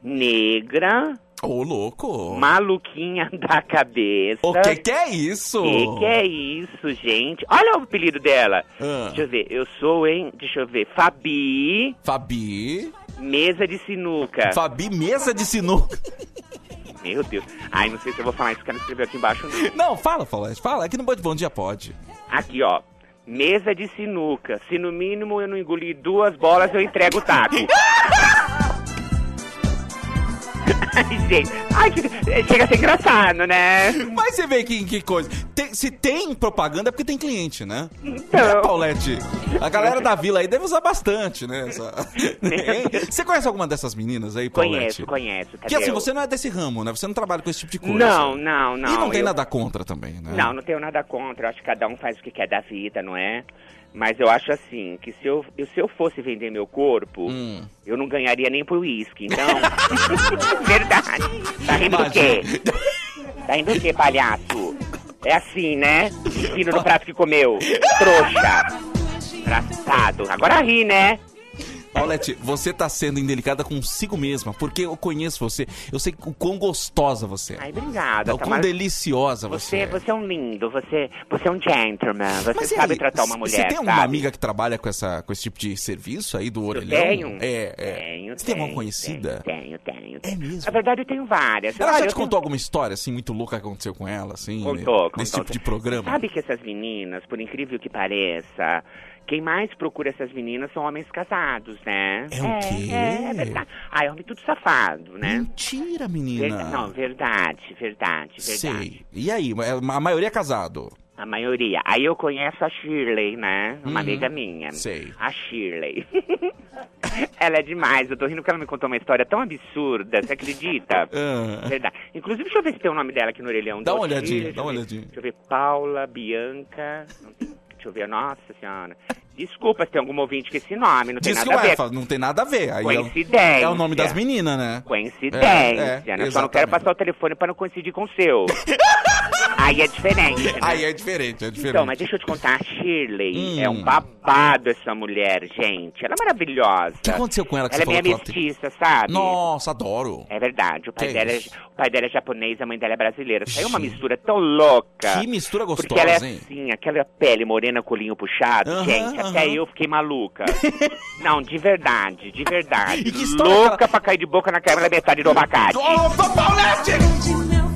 [SPEAKER 5] Negra.
[SPEAKER 2] Ô, louco.
[SPEAKER 5] Maluquinha da cabeça.
[SPEAKER 2] O que que é isso?
[SPEAKER 5] Que que é isso, gente? Olha o apelido dela.
[SPEAKER 2] Ah.
[SPEAKER 5] Deixa eu ver, eu sou, hein? Deixa eu ver. Fabi.
[SPEAKER 2] Fabi.
[SPEAKER 5] Mesa de sinuca.
[SPEAKER 2] Fabi, mesa de sinuca.
[SPEAKER 5] Meu Deus. Ai, não sei se eu vou falar isso que ela escreveu aqui embaixo, não.
[SPEAKER 2] Não, fala, Paulette, fala. Que no Bom Bom Dia pode.
[SPEAKER 5] Aqui, ó. Mesa de sinuca. Se no mínimo eu não engolir duas bolas, eu entrego o taco. Ai, gente. Ai, que... chega a ser engraçado, né?
[SPEAKER 2] Mas você vê que, que coisa. Tem- se tem propaganda é porque tem cliente, né?
[SPEAKER 5] Então.
[SPEAKER 2] Né, Paulette? A galera da vila aí deve usar bastante, né? essa-? Você conhece alguma dessas meninas aí, Paulette?
[SPEAKER 5] Conheço, conheço.
[SPEAKER 2] Que assim,
[SPEAKER 5] Tadeu.
[SPEAKER 2] você não é desse ramo, né? Você não trabalha com esse tipo de coisa.
[SPEAKER 5] Não, não, não.
[SPEAKER 2] E não tem
[SPEAKER 5] eu-
[SPEAKER 2] nada contra também, né?
[SPEAKER 5] Não, não tenho nada contra. Eu acho que cada um faz o que quer da vida, não é? Mas eu acho assim, que se eu, se eu fosse vender meu corpo,
[SPEAKER 2] Hum.
[SPEAKER 5] eu não ganharia nem por uísque. Então, verdade. Tá rindo do quê? Tá rindo do quê, palhaço? É assim, né? Fino no prato que comeu. Trouxa. Engraçado. Agora ri, né?
[SPEAKER 2] Paulette, você tá sendo indelicada consigo mesma, porque eu conheço você. Eu sei o quão gostosa você é.
[SPEAKER 5] Ai, obrigada.
[SPEAKER 2] o
[SPEAKER 5] tá
[SPEAKER 2] quão deliciosa você,
[SPEAKER 5] Você,
[SPEAKER 2] é.
[SPEAKER 5] você é um lindo, você, você é um gentleman, você
[SPEAKER 2] Mas
[SPEAKER 5] sabe
[SPEAKER 2] aí,
[SPEAKER 5] tratar uma mulher,
[SPEAKER 2] Você tem alguma
[SPEAKER 5] sabe?
[SPEAKER 2] amiga que trabalha com, essa, com esse tipo de serviço aí do orelhão?
[SPEAKER 5] tenho.
[SPEAKER 2] É, é.
[SPEAKER 5] Tenho,
[SPEAKER 2] Você tem
[SPEAKER 5] tenho,
[SPEAKER 2] conhecida?
[SPEAKER 5] Tenho, tenho.
[SPEAKER 2] É mesmo?
[SPEAKER 5] Na verdade, eu tenho várias.
[SPEAKER 2] Ela já
[SPEAKER 5] eu
[SPEAKER 2] te
[SPEAKER 5] tenho-
[SPEAKER 2] contou alguma história, assim, muito louca que aconteceu com ela, assim?
[SPEAKER 5] Contou,
[SPEAKER 2] Nesse
[SPEAKER 5] contou.
[SPEAKER 2] tipo de programa?
[SPEAKER 5] Sabe que essas meninas, por incrível que pareça, quem mais procura essas meninas são homens casados, né?
[SPEAKER 2] É o quê?
[SPEAKER 5] É, é verdade. Ah, é homem tudo safado, né?
[SPEAKER 2] Mentira, menina.
[SPEAKER 5] Verda- Não, verdade, verdade, verdade.
[SPEAKER 2] Sei. E aí, a maioria é casado?
[SPEAKER 5] A maioria. Aí eu conheço a Shirley, né? Uma
[SPEAKER 2] Uhum.
[SPEAKER 5] amiga minha.
[SPEAKER 2] Sei.
[SPEAKER 5] A Shirley. ela é demais. Eu tô rindo porque ela me contou uma história tão absurda. Você acredita?
[SPEAKER 2] Ah.
[SPEAKER 5] Verdade. Inclusive, deixa eu ver se tem o nome dela aqui no orelhão.
[SPEAKER 2] Dá uma olhadinha, dá uma olhadinha.
[SPEAKER 5] Deixa eu ver. Paula, Bianca. Não tem- Deixa eu ver. Nossa senhora. Desculpa se tem algum ouvinte com esse nome. Não tem
[SPEAKER 2] Diz que
[SPEAKER 5] nada a
[SPEAKER 2] ué,
[SPEAKER 5] ver.
[SPEAKER 2] fala, não tem nada a ver. Aí é
[SPEAKER 5] Coincidência.
[SPEAKER 2] É o nome das meninas, né?
[SPEAKER 5] Coincidência.
[SPEAKER 2] É, é,
[SPEAKER 5] né? Eu só não quero passar o telefone pra não coincidir com o seu. Aí é diferente. né?
[SPEAKER 2] Aí é diferente, é diferente.
[SPEAKER 5] Então, mas deixa eu te contar, a Shirley
[SPEAKER 2] Hum.
[SPEAKER 5] é um babado essa mulher, gente. Ela é maravilhosa.
[SPEAKER 2] O que aconteceu com ela que
[SPEAKER 5] Ela é meio
[SPEAKER 2] tem-
[SPEAKER 5] mestiça, sabe?
[SPEAKER 2] Nossa, adoro.
[SPEAKER 5] É verdade. O pai,
[SPEAKER 2] Que
[SPEAKER 5] dela é, o pai dela é japonês, a mãe dela é brasileira. Saiu uma mistura tão louca.
[SPEAKER 2] Que mistura gostosa,
[SPEAKER 5] Porque ela é
[SPEAKER 2] hein?
[SPEAKER 5] assim, aquela pele morena, colinho puxado.
[SPEAKER 2] Aham,
[SPEAKER 5] gente, até
[SPEAKER 2] aham.
[SPEAKER 5] eu fiquei maluca. Não, de verdade, de verdade.
[SPEAKER 2] E que história
[SPEAKER 5] louca pra cair de boca na câmera metade do abacate.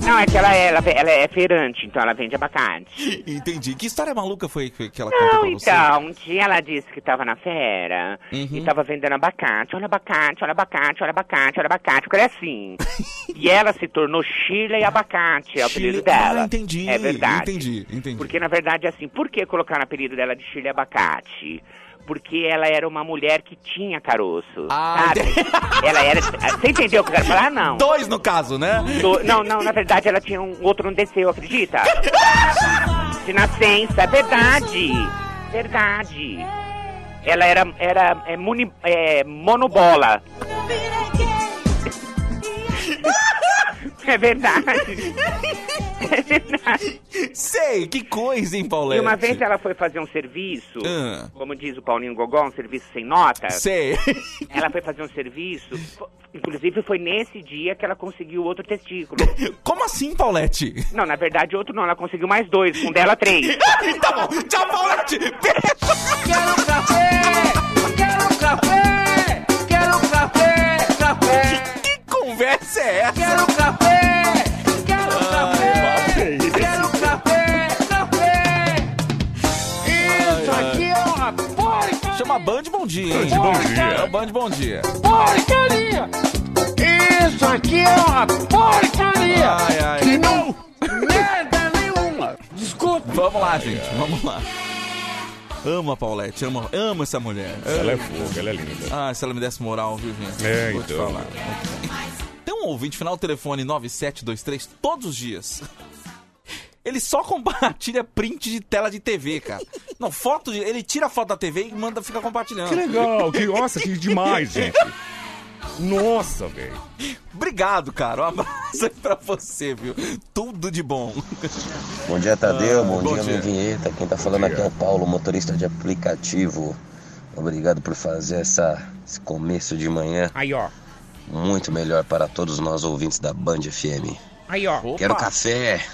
[SPEAKER 5] Não, é que ela é, ela, ela é feirante, então ela vende abacate.
[SPEAKER 2] Entendi. Que história maluca foi que que ela contou
[SPEAKER 5] Não,
[SPEAKER 2] pra você?
[SPEAKER 5] então, um dia ela disse que tava na feira
[SPEAKER 2] Uhum.
[SPEAKER 5] e tava vendendo abacate. Olha abacate, olha abacate, olha abacate, olha abacate. Porque ela é assim. e ela se tornou Shirley Abacate, é o apelido
[SPEAKER 2] Shirley-
[SPEAKER 5] dela.
[SPEAKER 2] Ah, entendi.
[SPEAKER 5] É verdade.
[SPEAKER 2] Entendi, entendi.
[SPEAKER 5] Porque, na verdade, é assim, por que colocar o apelido dela de Shirley Abacate? Porque ela era uma mulher que tinha caroço,
[SPEAKER 2] Ah,
[SPEAKER 5] sabe? ela era... Você entendeu o que eu quero falar? Não.
[SPEAKER 2] Dois no caso, né?
[SPEAKER 5] Do- Não, não, na verdade ela tinha um outro não desceu, acredita? De nascença, é verdade. Verdade. Ela era, era é, muni, é, monobola. É verdade. É.
[SPEAKER 2] Sei, que coisa, hein, Paulette?
[SPEAKER 5] E uma vez ela foi fazer um serviço,
[SPEAKER 2] Ah.
[SPEAKER 5] como diz o Paulinho Gogó, um serviço sem nota.
[SPEAKER 2] Sei.
[SPEAKER 5] Ela foi fazer um serviço, inclusive foi nesse dia que ela conseguiu outro testículo.
[SPEAKER 2] Como assim, Paulette?
[SPEAKER 5] Não, na verdade outro não, ela conseguiu mais dois, com dela três.
[SPEAKER 2] tá bom, tchau, Paulette!
[SPEAKER 14] Quero um café! Quero um café! Quero um café! Café!
[SPEAKER 2] Que conversa é essa?
[SPEAKER 14] Quero um café! Quero café! Quero café! Café! Isso aqui é uma porcaria!
[SPEAKER 2] Chama Band Bom Dia, hein?
[SPEAKER 14] Band Bom Dia.
[SPEAKER 2] É o Band Bom Dia.
[SPEAKER 14] Porcaria! Isso aqui é uma porcaria!
[SPEAKER 2] Ai, ai.
[SPEAKER 14] Que não merda nenhuma! Desculpa!
[SPEAKER 2] Vamos lá, gente, vamos lá. Amo a Paulette, amo, amo essa mulher.
[SPEAKER 3] Ela é fogo, ela é linda.
[SPEAKER 2] Ah, se ela me desse moral, viu, gente?
[SPEAKER 3] É,
[SPEAKER 2] Vou te
[SPEAKER 3] então.
[SPEAKER 2] falar. Um ouvinte, final do telefone 9723, todos os dias. Ele só compartilha print de tela de TV, cara. Não, foto de. Ele tira a foto da TV e manda ficar compartilhando.
[SPEAKER 3] Que legal, que, nossa, que demais, gente. Nossa, velho.
[SPEAKER 2] Obrigado, cara. Um abraço aí pra você, viu? Tudo de bom.
[SPEAKER 16] Bom dia, Tadeu.
[SPEAKER 2] Ah,
[SPEAKER 16] bom,
[SPEAKER 2] bom
[SPEAKER 16] dia,
[SPEAKER 2] dia.
[SPEAKER 16] minha vinheta. Quem tá falando aqui é o Paulo, motorista de aplicativo. Obrigado por fazer essa, esse começo de manhã
[SPEAKER 5] Aí, ó.
[SPEAKER 16] Muito melhor para todos nós ouvintes da Band FM.
[SPEAKER 5] Aí, ó.
[SPEAKER 16] Quero café.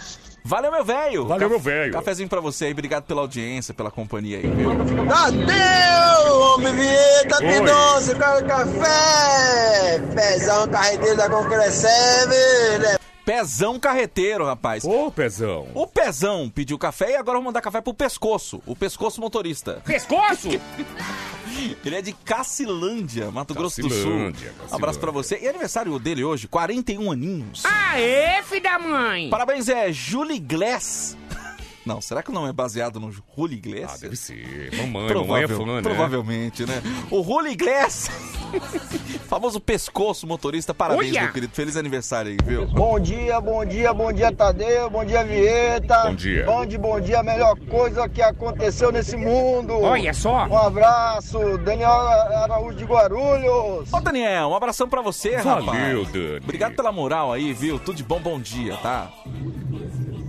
[SPEAKER 2] Valeu, meu velho.
[SPEAKER 3] Valeu, meu velho.
[SPEAKER 2] Cafezinho pra você aí. Obrigado pela audiência, pela companhia aí, viu?
[SPEAKER 17] Tadeu, homem vinheta. Pidonce, quero café! Pezão, carreteiro da Concresceve, né?
[SPEAKER 2] Pezão carreteiro, rapaz.
[SPEAKER 3] Ô, Pezão.
[SPEAKER 2] O Pezão pediu café e agora eu vou mandar café pro pescoço. O pescoço motorista.
[SPEAKER 5] Pescoço?
[SPEAKER 2] Ele é de Cacilândia, Mato Grosso do Sul.
[SPEAKER 3] Cacilândia,
[SPEAKER 2] Um
[SPEAKER 3] Cacilândia.
[SPEAKER 2] abraço pra você. E aniversário dele hoje, 41 aninhos.
[SPEAKER 5] Aê, filho da mãe!
[SPEAKER 2] Parabéns, é Julie Glass. Não, será que não é baseado no Julio Iglesias?
[SPEAKER 3] Ah, deve ser. Mamãe, mamãe é fã, né?
[SPEAKER 2] Provavelmente, né? O Julio Iglesias, famoso pescoço motorista. Parabéns,
[SPEAKER 17] Olha!
[SPEAKER 2] meu querido. Feliz aniversário aí, viu?
[SPEAKER 17] Bom dia, bom dia, bom dia, Tadeu, bom dia, Vieta.
[SPEAKER 2] Bom dia.
[SPEAKER 17] Bom dia, bom dia, a melhor coisa que aconteceu nesse mundo.
[SPEAKER 2] Olha só.
[SPEAKER 17] Um abraço, Daniel Araújo de Guarulhos.
[SPEAKER 2] Ô, Daniel, um abração pra você, rapaz.
[SPEAKER 3] Valeu, Dani.
[SPEAKER 2] Obrigado pela moral aí, viu? Tudo de bom, bom dia, tá?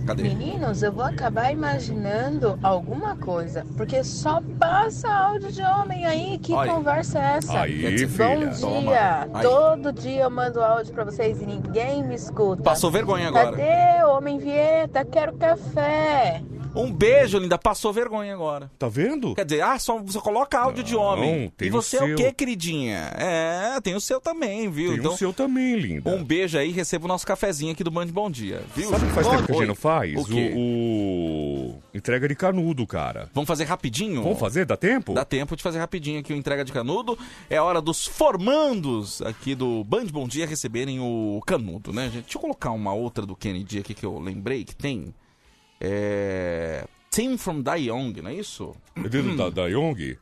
[SPEAKER 2] Cadê?
[SPEAKER 18] Meninos, eu vou acabar imaginando alguma coisa, porque só passa áudio de homem aí. Que
[SPEAKER 2] Olha.
[SPEAKER 18] conversa é essa?
[SPEAKER 2] Aí,
[SPEAKER 18] Bom
[SPEAKER 2] filha,
[SPEAKER 18] dia.
[SPEAKER 2] toma. Aí.
[SPEAKER 18] Todo dia eu mando áudio pra vocês e ninguém me escuta.
[SPEAKER 2] Passou vergonha agora.
[SPEAKER 18] Cadê, homem Vieta? Quero café.
[SPEAKER 2] Um beijo, linda. Passou vergonha agora.
[SPEAKER 3] Tá vendo?
[SPEAKER 2] Quer dizer, ah, só você coloca áudio de homem.
[SPEAKER 3] tem
[SPEAKER 2] e
[SPEAKER 3] o
[SPEAKER 2] você é o
[SPEAKER 3] seu.
[SPEAKER 2] quê, queridinha? É, tem o seu também, viu?
[SPEAKER 3] Tem o seu também, linda.
[SPEAKER 2] Um beijo aí, receba o nosso cafezinho aqui do Band Bom Dia, viu?
[SPEAKER 3] Sabe o que faz tempo que a gente não faz?
[SPEAKER 2] O quê?
[SPEAKER 3] o... Entrega de canudo, cara.
[SPEAKER 2] Vamos fazer rapidinho?
[SPEAKER 3] Vamos fazer? Dá tempo?
[SPEAKER 2] Dá tempo de fazer rapidinho aqui o entrega de canudo. É hora dos formandos aqui do Band Bom Dia receberem o canudo, né, gente? Deixa eu colocar uma outra do Kennedy aqui que eu lembrei que tem. É. Team from Young, não é isso?
[SPEAKER 3] É dedo da, da Young?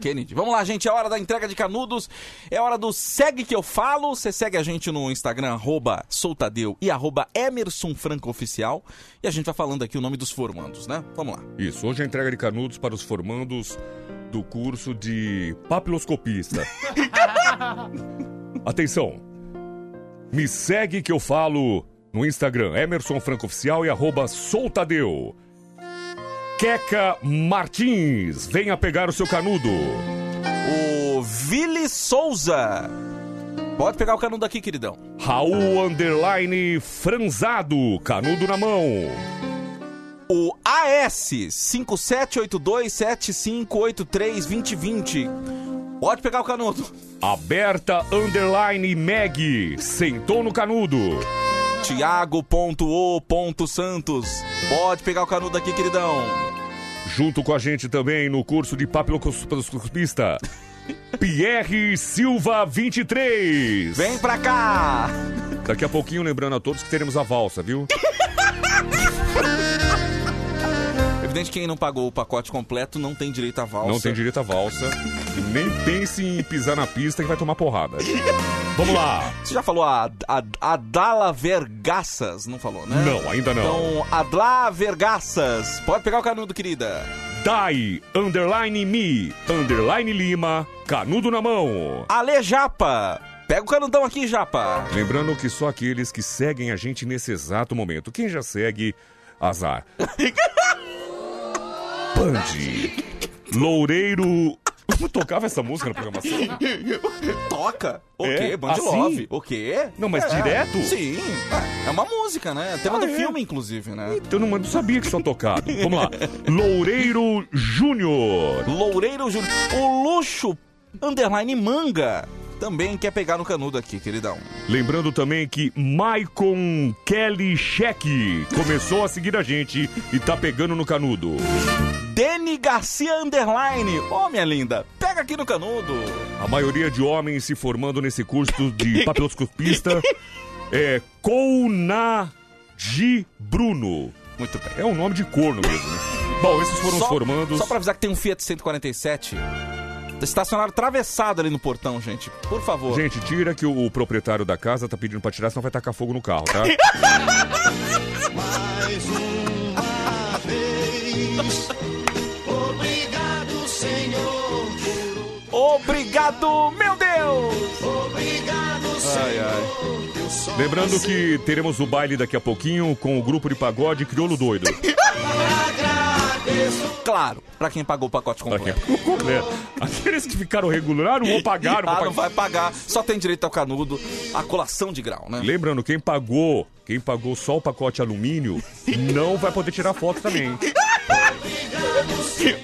[SPEAKER 2] Kennedy. Vamos lá, gente. É hora da entrega de canudos. É hora do segue que eu falo. Você segue a gente no Instagram, arroba Soltadeu e arroba Emerson Franco Oficial. E a gente vai falando aqui o nome dos formandos, né? Vamos lá.
[SPEAKER 3] Isso, hoje é a entrega de canudos para os formandos do curso de papiloscopista. Atenção! Me segue que eu falo no Instagram, Emerson Franco Oficial e arroba Soltadeu. Queca Martins, venha pegar o seu canudo.
[SPEAKER 2] O Vili Souza. Pode pegar o canudo aqui, queridão.
[SPEAKER 3] Raul Underline Franzado, canudo na mão.
[SPEAKER 2] O AS 578275832020. Pode pegar o canudo.
[SPEAKER 3] Aberta Underline Meg, sentou no canudo.
[SPEAKER 2] Tiago.o.santos. Pode pegar o canudo aqui, queridão.
[SPEAKER 3] Junto com a gente também no curso de papiloscopista, Pierre Silva 23.
[SPEAKER 2] Vem pra cá!
[SPEAKER 3] Daqui a pouquinho, lembrando a todos que teremos a valsa, viu?
[SPEAKER 2] Evidente que quem não pagou o pacote completo não tem direito à valsa.
[SPEAKER 3] Não tem direito a valsa. Nem pense em pisar na pista que vai tomar porrada. Vamos lá.
[SPEAKER 2] Você já falou a, a, Adala Vergaças, não falou, né?
[SPEAKER 3] Não, ainda não.
[SPEAKER 2] Então, Adla Vergaças. Pode pegar o canudo, querida.
[SPEAKER 3] Dai, underline me, underline Lima, canudo na mão.
[SPEAKER 2] Ale Japa. Pega o canudão aqui, Japa.
[SPEAKER 3] Lembrando que só aqueles que seguem a gente nesse exato momento. Quem já segue, azar. Band. Loureiro. Eu tocava essa música na programação?
[SPEAKER 2] Toca. O
[SPEAKER 3] É?
[SPEAKER 2] quê? Band
[SPEAKER 3] Assim?
[SPEAKER 2] Love. O quê?
[SPEAKER 3] Não, mas
[SPEAKER 2] É,
[SPEAKER 3] direto?
[SPEAKER 2] Sim. É uma música, né? Tema
[SPEAKER 3] Ah,
[SPEAKER 2] do
[SPEAKER 3] é?
[SPEAKER 2] filme, inclusive, né?
[SPEAKER 3] Eu não, não sabia que só tocado. Vamos lá. Loureiro Júnior.
[SPEAKER 2] Loureiro Júnior. O Luxo Underline Manga também quer pegar no canudo aqui, queridão.
[SPEAKER 3] Lembrando também que Maicon Kelly Cheque começou a seguir a gente e tá pegando no canudo.
[SPEAKER 2] Deni Garcia Underline. Ô, minha linda, pega aqui no canudo.
[SPEAKER 3] A maioria de homens se formando nesse curso de papiloscopista é Kounaji Bruno.
[SPEAKER 2] Muito bem.
[SPEAKER 3] É um nome de corno mesmo, né? Bom, esses foram
[SPEAKER 2] Só-
[SPEAKER 3] os formandos.
[SPEAKER 2] Só pra avisar que tem um Fiat 147 estacionado atravessado ali no portão, gente. Por favor.
[SPEAKER 3] Gente, tira que o, o proprietário da casa tá pedindo pra tirar, senão vai tacar fogo no carro, tá?
[SPEAKER 13] Mais uma vez. Obrigado,
[SPEAKER 2] meu Deus!
[SPEAKER 13] Obrigado,
[SPEAKER 3] Ai, ai. Lembrando que teremos o baile daqui a pouquinho com o grupo de pagode Crioulo Doido.
[SPEAKER 2] Claro, pra quem pagou o pacote completo.
[SPEAKER 3] Completo. Aqueles que ficaram regular não vão pagar, não
[SPEAKER 2] ah,
[SPEAKER 3] vão
[SPEAKER 2] não vai pagar. Só tem direito ao canudo, a colação de grau, né?
[SPEAKER 3] Lembrando, quem pagou, quem pagou só o pacote alumínio, não vai poder tirar foto também.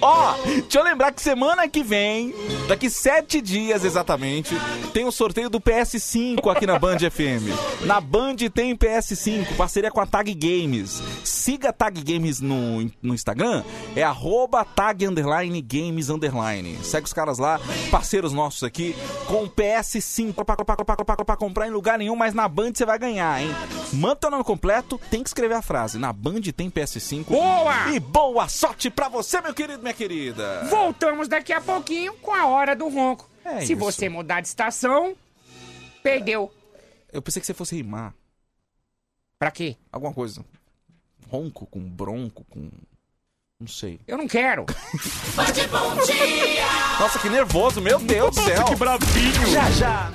[SPEAKER 2] Ó, deixa eu lembrar que semana que vem, daqui sete dias exatamente, tem o sorteio do PS5 aqui na Band FM. Na Band tem PS5, parceria com a Tag Games. Siga a Tag Games no, no Instagram, é arroba tag underline games underline. Segue os caras lá, parceiros nossos aqui, com PS5 pra, pra, pra, pra, pra, pra comprar em lugar nenhum, mas na Band você vai ganhar, hein? Manda teu nome completo, tem que escrever a frase. Na Band tem PS5.
[SPEAKER 15] Boa!
[SPEAKER 2] E boa sorte pra você, meu querido, minha querida.
[SPEAKER 15] Voltamos daqui a pouquinho com a hora do ronco.
[SPEAKER 2] É
[SPEAKER 15] Se
[SPEAKER 2] isso.
[SPEAKER 15] você mudar de estação, perdeu.
[SPEAKER 2] Eu pensei que você fosse rimar.
[SPEAKER 15] Pra quê?
[SPEAKER 2] Alguma coisa. Ronco com bronco, com. Não sei.
[SPEAKER 15] Eu não quero.
[SPEAKER 2] Nossa, que nervoso, meu Deus do céu.
[SPEAKER 3] que bravinho.
[SPEAKER 2] Já, já.